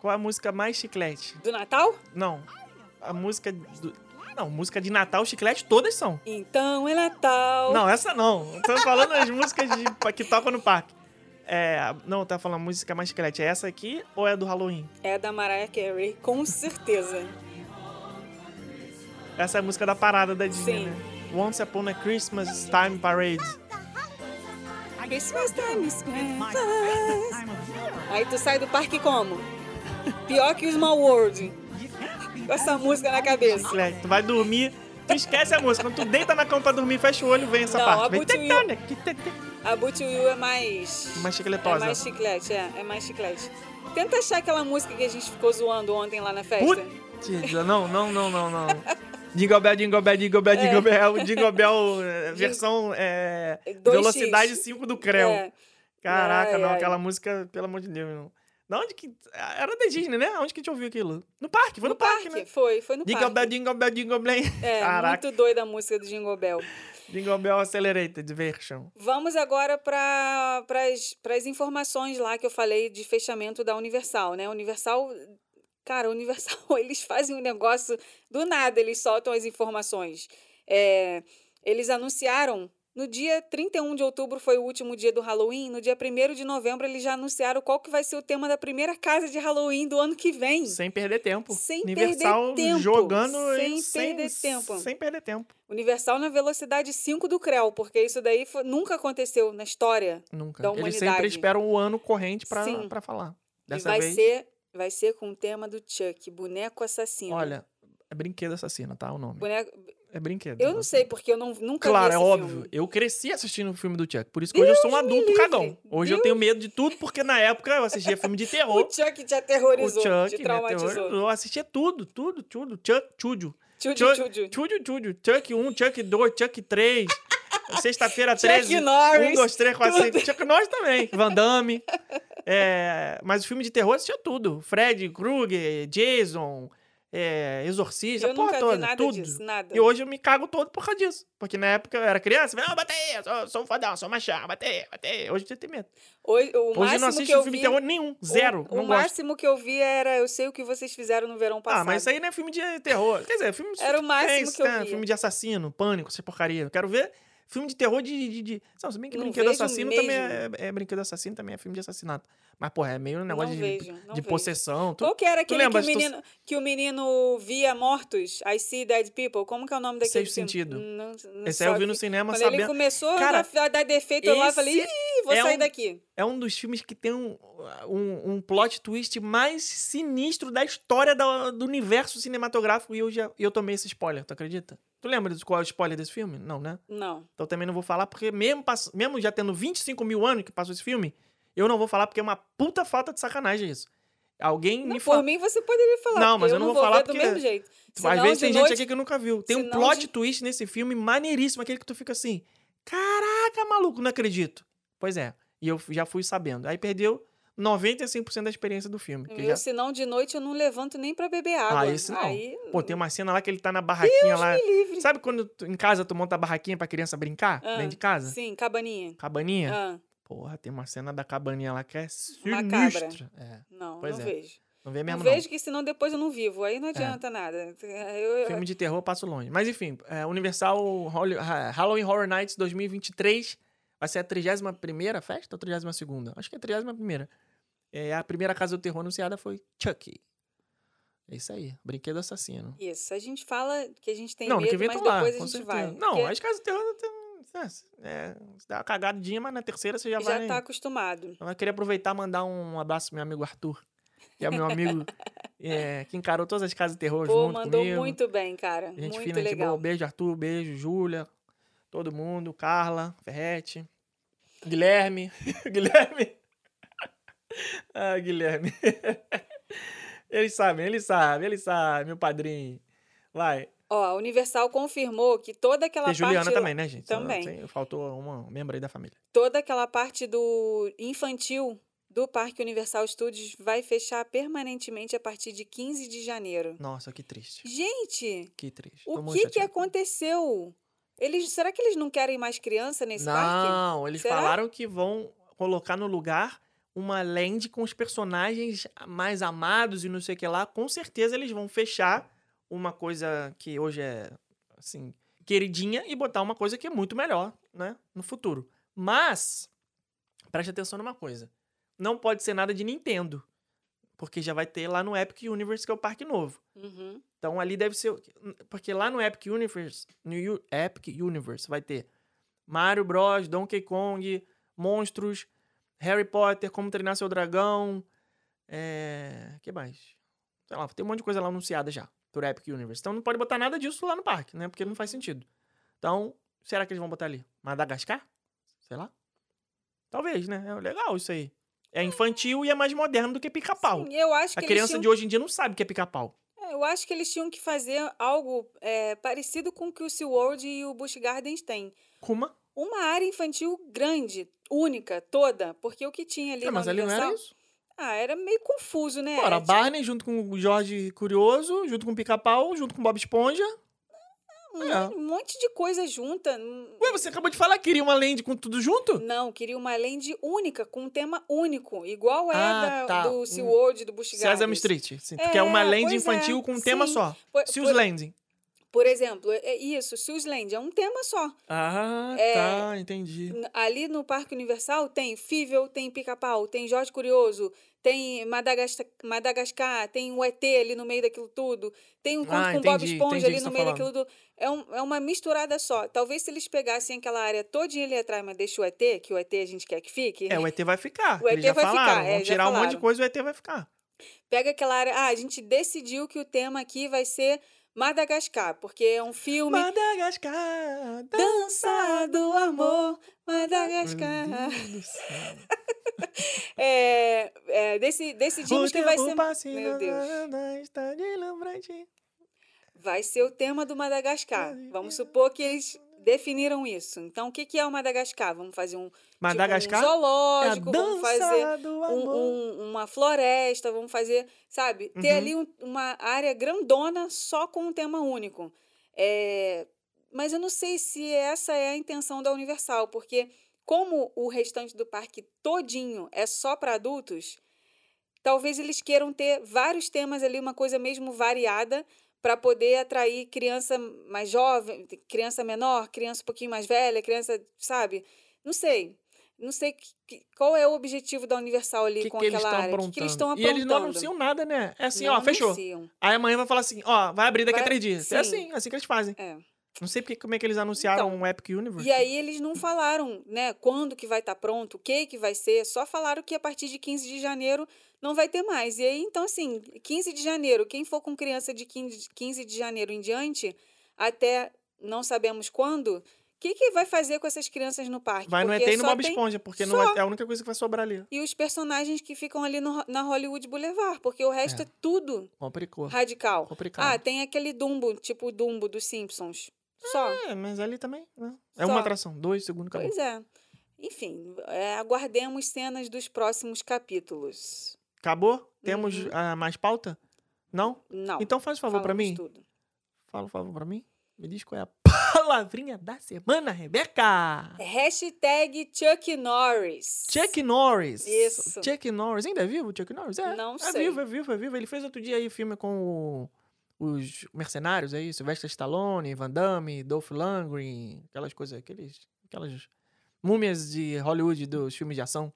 Qual a música mais chiclete? Do Natal? Não, a música... Do... Não, música de Natal, chiclete, todas são. Então é Natal. Não, essa não. Tô falando as músicas de- que tocam no parque. É, não, tá falando música mais chiclete. É essa aqui ou é do Halloween? É da Mariah Carey, com certeza. Essa é a música da parada da Disney, Sim. né? Once Upon a Christmas Time Parade. Christmas time is. Aí tu sai do parque como? Pior que o Small World. Com essa música na cabeça. Tu vai dormir, tu esquece a música. Quando tu deita na cama pra dormir, fecha o olho, vem essa Não, parte. a Vem A Boot Will é mais. Mais É chicletosa. mais chiclete, é. É mais chiclete. Tenta achar aquela música que a gente ficou zoando ontem lá na festa. Putz, não, não, não, não, não. Jingle Bell, Jingle Bell, Jingle Bell, Jingle Bell, Jingle Bell, é, versão é, 2x. velocidade 5 do Creu. É. Caraca, Ai, não, ai. aquela música, pelo amor de Deus, não. Da onde que. Era da Disney, né? Onde que a gente ouviu aquilo? No parque, foi no, No parque, né? foi, foi no Jingle parque. Bell, Jingle Bell, Jingle Bell. É, Caraca, muito doida a música do Jingle Bell. Jingle Bell Accelerated Version. Vamos agora para as informações lá que eu falei de fechamento da Universal, né? Universal, cara, Universal, eles fazem um negócio do nada, eles soltam as informações. É, eles anunciaram no dia 31 de outubro foi o último dia do Halloween, no dia 1 de novembro eles já anunciaram qual que vai ser o tema da primeira casa de Halloween do ano que vem. Sem perder tempo. Sem Universal perder tempo. jogando Sem e perder tempo. Sem perder tempo. Universal na velocidade 5 do Creu, porque isso daí foi- nunca aconteceu na história. Nunca. Da Eles sempre humanidade. esperam o ano corrente pra falar. E Dessa vai vez, ser, vai ser com o tema do Chuck, boneco assassino. olha, é brinquedo assassino, tá? O nome. boneco... É brinquedo. eu não sei porque eu não, nunca Claro, é óbvio. filme. Eu cresci assistindo o filme do Chuck. Por isso que hoje eu sou um Deus adulto livre. cagão. Hoje eu Deus- tenho medo de tudo, porque na época eu assistia filme de terror. O Chuck te aterrorizou, o Chuck te traumatizou. aterrorizou. Eu assistia tudo, tudo, tudo. Chuck, Chúdio. Tchudio, Chuck, tchudio. Chúdio, Chúdio. Chuck 1, Chuck 2, Chuck 3. Sexta-feira Chuck 13. Norris, 1, 2, 3, 4, tudo. 5. Chuck Norris também. Van Damme. É, mas o filme de terror eu assistia tudo. Fred, Krueger, Jason, é, Exorcista, Eu porra nunca toda. vi nada tudo. disso, nada. E hoje eu me cago todo por causa disso. Porque na época eu era criança, eu, ah, bate aí, eu sou, sou um fodão, sou machão, bate aí, bate aí. Hoje eu tenho medo. Hoje, o Hoje eu não máximo assisto que eu filme vi, de terror nenhum, zero, O, não o gosto. máximo que eu vi era Eu Sei O Que Vocês Fizeram no Verão Passado. Ah, mas isso aí não é filme de terror. Quer dizer, filme Era o máximo que eu né? via. Filme de assassino, pânico, essa porcaria. Eu quero ver filme de terror de. de, de... Não, se bem que Não brinquedo assassino também mesmo. é, é Brinquedo assassino também é filme de assassinato. Mas, porra, é meio um negócio Não de, vejo, de possessão. Tu... Qual que era aquele que o, se tu- menino, que o menino via mortos? I See Dead People? Como que é o nome daquele Sexto filme? Sentido. Não, não Esse aí eu vi no cinema Quando ele sabendo. começou Cara, a dar defeito, eu lá falei, ih, vou é sair um- daqui. É um dos filmes que tem um, um, um plot twist mais sinistro da história da- do universo cinematográfico e eu, já, e eu tomei esse spoiler, tu acredita? Tu lembra de qual é o spoiler desse filme? Não, né? Não. Então também não vou falar, porque mesmo, pass- mesmo já tendo 25 mil anos que passou esse filme, eu não vou falar porque é uma puta falta de sacanagem isso. Alguém Não, me por fala. mim você poderia falar. Não, mas eu não vou falar ver porque- do mesmo jeito. Às Senão, vezes de tem noite- gente aqui que nunca viu. Tem um senão plot de- twist nesse filme maneiríssimo, aquele que tu fica assim: caraca, maluco, não acredito. Pois é. E eu já fui sabendo. Aí perdeu 95% da experiência do filme. Eu, já... senão de noite eu não levanto nem pra beber água. Ah, esse não. Aí, Pô, tem uma cena lá que ele tá na barraquinha lá. me livre. Sabe quando tu- em casa tu monta a barraquinha pra criança brincar? Ah, dentro de casa? Sim, cabaninha. Cabaninha? Ah, Porra, tem uma cena da cabaninha lá que é sinistra. É. não, Pois não é. vejo. Não vê Não mesmo, não. vejo que senão depois eu não vivo. Aí não adianta nada. Eu- eu- Filme de terror eu passo longe. Mas enfim, é, Universal Halloween Horror Nights 2023 vai ser a 31ª festa ou 32ª? Acho que é a 31ª. É, a primeira casa do terror anunciada foi Chucky. É isso aí, brinquedo assassino. Isso, a gente fala que a gente tem não, no que medo, vem mas tu lá, depois a gente certeza. vai. Não, Porque as casas do terror tem- é, você dá uma cagadinha, mas na terceira você já, já vai... tá acostumado. Eu queria aproveitar e mandar um abraço pro meu amigo Arthur, que é meu amigo é, que encarou todas as casas de terror Pô, junto mandou comigo. muito bem, cara. Gente muito fina, legal. boa. Beijo, Arthur. Beijo, Júlia. Todo mundo, Carla, Ferrete, Guilherme. Guilherme. ah, Guilherme. eles sabem, eles sabem, eles sabem, meu padrinho. Vai. Ó, a Universal confirmou que toda aquela Tem Juliana parte. também, né, gente? Também. faltou uma membro aí da família. Toda aquela parte do infantil do Parque Universal Studios vai fechar permanentemente a partir de 15 de janeiro. Nossa, que triste. Gente, Que triste. O que que aconteceu? Eles, será que eles não querem mais criança nesse parque? Não, eles Será? falaram que vão colocar no lugar uma land com os personagens mais amados e não sei o que lá. Com certeza eles vão fechar uma coisa que hoje é, assim, queridinha e botar uma coisa que é muito melhor, né, no futuro. Mas, preste atenção numa coisa. Não pode ser nada de Nintendo. Porque já vai ter lá no Epic Universe, que é o parque novo. Uhum. Então ali deve ser. Porque lá no Epic Universe, no Epic Universe vai ter Mario Bros, Donkey Kong, monstros, Harry Potter, Como Treinar Seu Dragão. É. que mais? Sei lá, tem um monte de coisa lá anunciada já por Epic Universe. Então não pode botar nada disso lá no parque, né? Porque não faz sentido. Então, será que eles vão botar ali? Madagascar? Sei lá. Talvez, né? É legal isso aí. É infantil e é mais moderno do que pica-pau. Eu acho A que criança eles de tinham, hoje em dia não sabe o que é pica-pau. é, eu acho que eles tinham que fazer algo é, parecido com o que o SeaWorld e o Busch Gardens têm. Kuma. Uma área infantil grande, única, toda, porque o que tinha ali na mas ali não era isso. Ah, era meio confuso, né? Ora, Tipo, Barney junto com o Jorge Curioso, junto com o Pica-Pau, junto com o Bob Esponja. um é. um monte de coisa junta. Ué, você acabou de falar que queria uma land com tudo junto? Não, queria uma land única, com um tema único, igual é Ah, da, tá. do Um SeaWorld, do Busch Gardens. Sesame Street. Sim, É, quer uma land é, infantil com um tema sim. só. Por- Se por- Landing. Por exemplo, é é isso, Sue's Land é um tema só. Ah, É. tá, entendi. Ali no Parque Universal tem Fível, tem Pica-Pau, tem Jorge Curioso, tem Madagascar, Madagascar, tem o ET ali no meio daquilo tudo, tem um conto Ah, com Bob entendi, Esponja entendi o ali no você meio tá daquilo tudo. É, um- é uma misturada só. Talvez se eles pegassem aquela área todinha ali atrás, mas deixa o ET, que o ET a gente quer que fique. É, o ET vai ficar. O ET vai falaram. ficar, é, Vão tirar um monte de coisa e o ET vai ficar. Pega aquela área. Ah, a gente decidiu que o tema aqui vai ser Madagascar, porque é um filme. Madagascar, Dança do amor, Madagascar. É, é, deci- decidimos que vai ser. Meu Deus. está. Vai ser o tema do Madagascar. Vamos supor que eles definiram isso. Então, o que, que é o Madagascar? Vamos fazer um, tipo, Madagascar um zoológico, é vamos fazer um- um- uma floresta, vamos fazer, sabe? Ter Uhum. ali um- uma área grandona só com um tema único. É, mas eu não sei se essa é a intenção da Universal, porque como o restante do parque todinho é só para adultos, talvez eles queiram ter vários temas ali, uma coisa mesmo variada, para poder atrair criança mais jovem, criança menor, criança um pouquinho mais velha, criança, sabe? Não sei. Não sei que- que- qual é o objetivo da Universal ali que, com aquela área. O que, eles estão E aprontando? eles não anunciam nada, né? É assim, Não ó, fechou. anunciam. Aí amanhã vai falar assim, ó, vai abrir daqui a Vai- três dias. sim. É assim, é assim que eles fazem. É. Não sei porque, como é que eles anunciaram Então, um Epic Universe. E aí eles não falaram, né, quando que vai estar pronto, o que que vai ser, só falaram que a partir de 15 de janeiro não vai ter mais. E aí, então, assim, 15 de janeiro, quem for com criança de 15, 15 de janeiro em diante, até não sabemos quando, o que, que vai fazer com essas crianças no parque? Vai no Porque ET e no Bob Esponja, porque não só. é a única coisa que vai sobrar ali. E os personagens que ficam ali no, na Hollywood Boulevard, porque o resto é, É. tudo Complicou. radical. Complicado. Ah, tem aquele Dumbo, tipo o Dumbo dos Simpsons. Só. É, mas ali também. né? É Só. uma atração. Dois segundos, acabou. Pois é. Enfim, é, aguardemos cenas dos próximos capítulos. Acabou? Temos Uhum. ah, mais pauta? Não? Não. Então faz um favor pra falamos mim. Tudo. Fala um favor pra mim. Me diz qual é a palavrinha da semana, Rebeca. Hashtag Chuck Norris. Chuck Norris. Isso. Chuck Norris. Ainda é vivo o Chuck Norris? É. Não é sei. vivo, é vivo, é vivo. Ele fez outro dia aí filme com o- os mercenários aí, Sylvester Stallone, Van Damme, Dolph Lundgren, aquelas coisas, aqueles, aquelas múmias de Hollywood dos filmes de ação.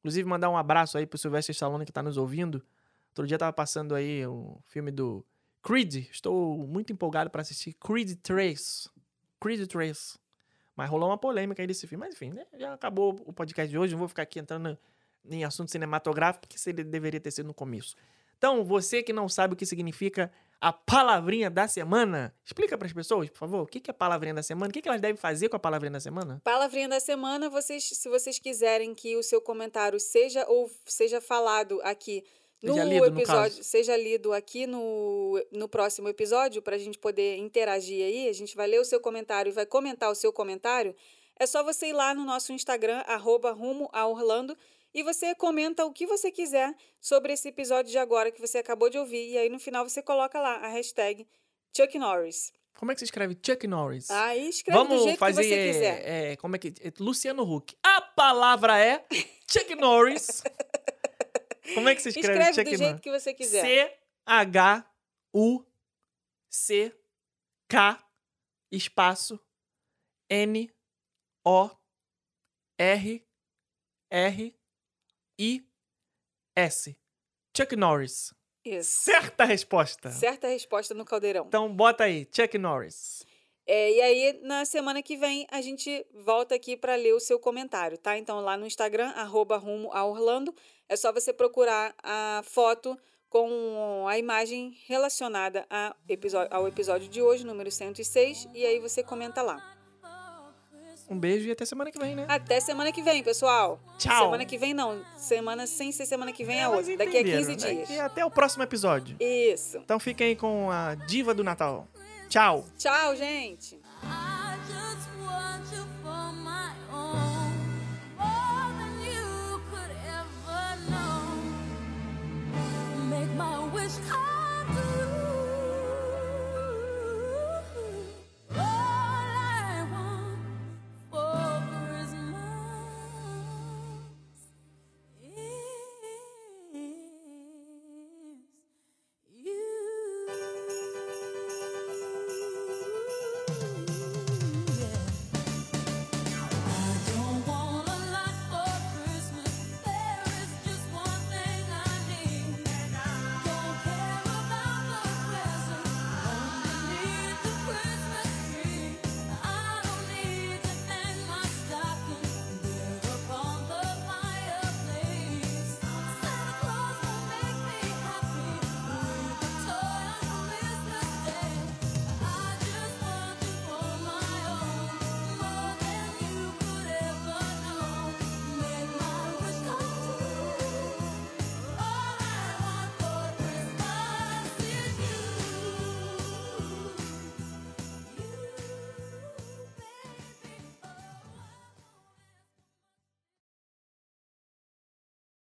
Inclusive, mandar um abraço aí pro Sylvester Stallone que tá nos ouvindo. Outro dia tava passando aí o filme do Creed. Estou muito empolgado para assistir Creed 3. Creed 3. Mas rolou uma polêmica aí desse filme. Mas enfim, né? Já acabou o podcast de hoje. Não vou ficar aqui entrando em assunto cinematográfico, porque ele deveria ter sido no começo. Então, você que não sabe o que significa a palavrinha da semana. Explica para as pessoas, por favor, o que é a palavrinha da semana? O que elas devem fazer com a palavrinha da semana? Palavrinha da semana, vocês, se vocês quiserem que o seu comentário seja ou seja falado aqui no Seja lido, no episódio, caso. seja lido aqui no, no próximo episódio, para a gente poder interagir aí, a gente vai ler o seu comentário e vai comentar o seu comentário, é só você ir lá no nosso Instagram, arroba rumo a Orlando, e você comenta o que você quiser sobre esse episódio de agora que você acabou de ouvir, e aí no final você coloca lá a hashtag Chuck Norris. Como é que se escreve Chuck Norris? Aí escreve Vamos do jeito fazer. que você quiser. é, como é que. é, Luciano Huck. A palavra é Chuck Norris. Como é que se escreve, Escreve Chuck do jeito Norris? que você quiser. C-H-U-C-K espaço N-O-R-R-I-S. Chuck Norris. Isso. Certa resposta. Certa resposta no caldeirão. Então bota aí, Chuck Norris. É, e aí, na semana que vem, a gente volta aqui para ler o seu comentário, tá? Então, lá no Instagram, arroba rumo a Orlando, é só você procurar a foto com a imagem relacionada a episó- ao episódio de hoje, número 106, e aí você comenta lá. Um beijo e até semana que vem, né? Até semana que vem, pessoal. Tchau. Semana que vem não, semana sem ser semana que vem é, mas outra, daqui a entenderam. 15 dias. Daqui até o próximo episódio. Isso. Então fiquem aí com a diva do Natal. Tchau. Tchau, gente. My wish.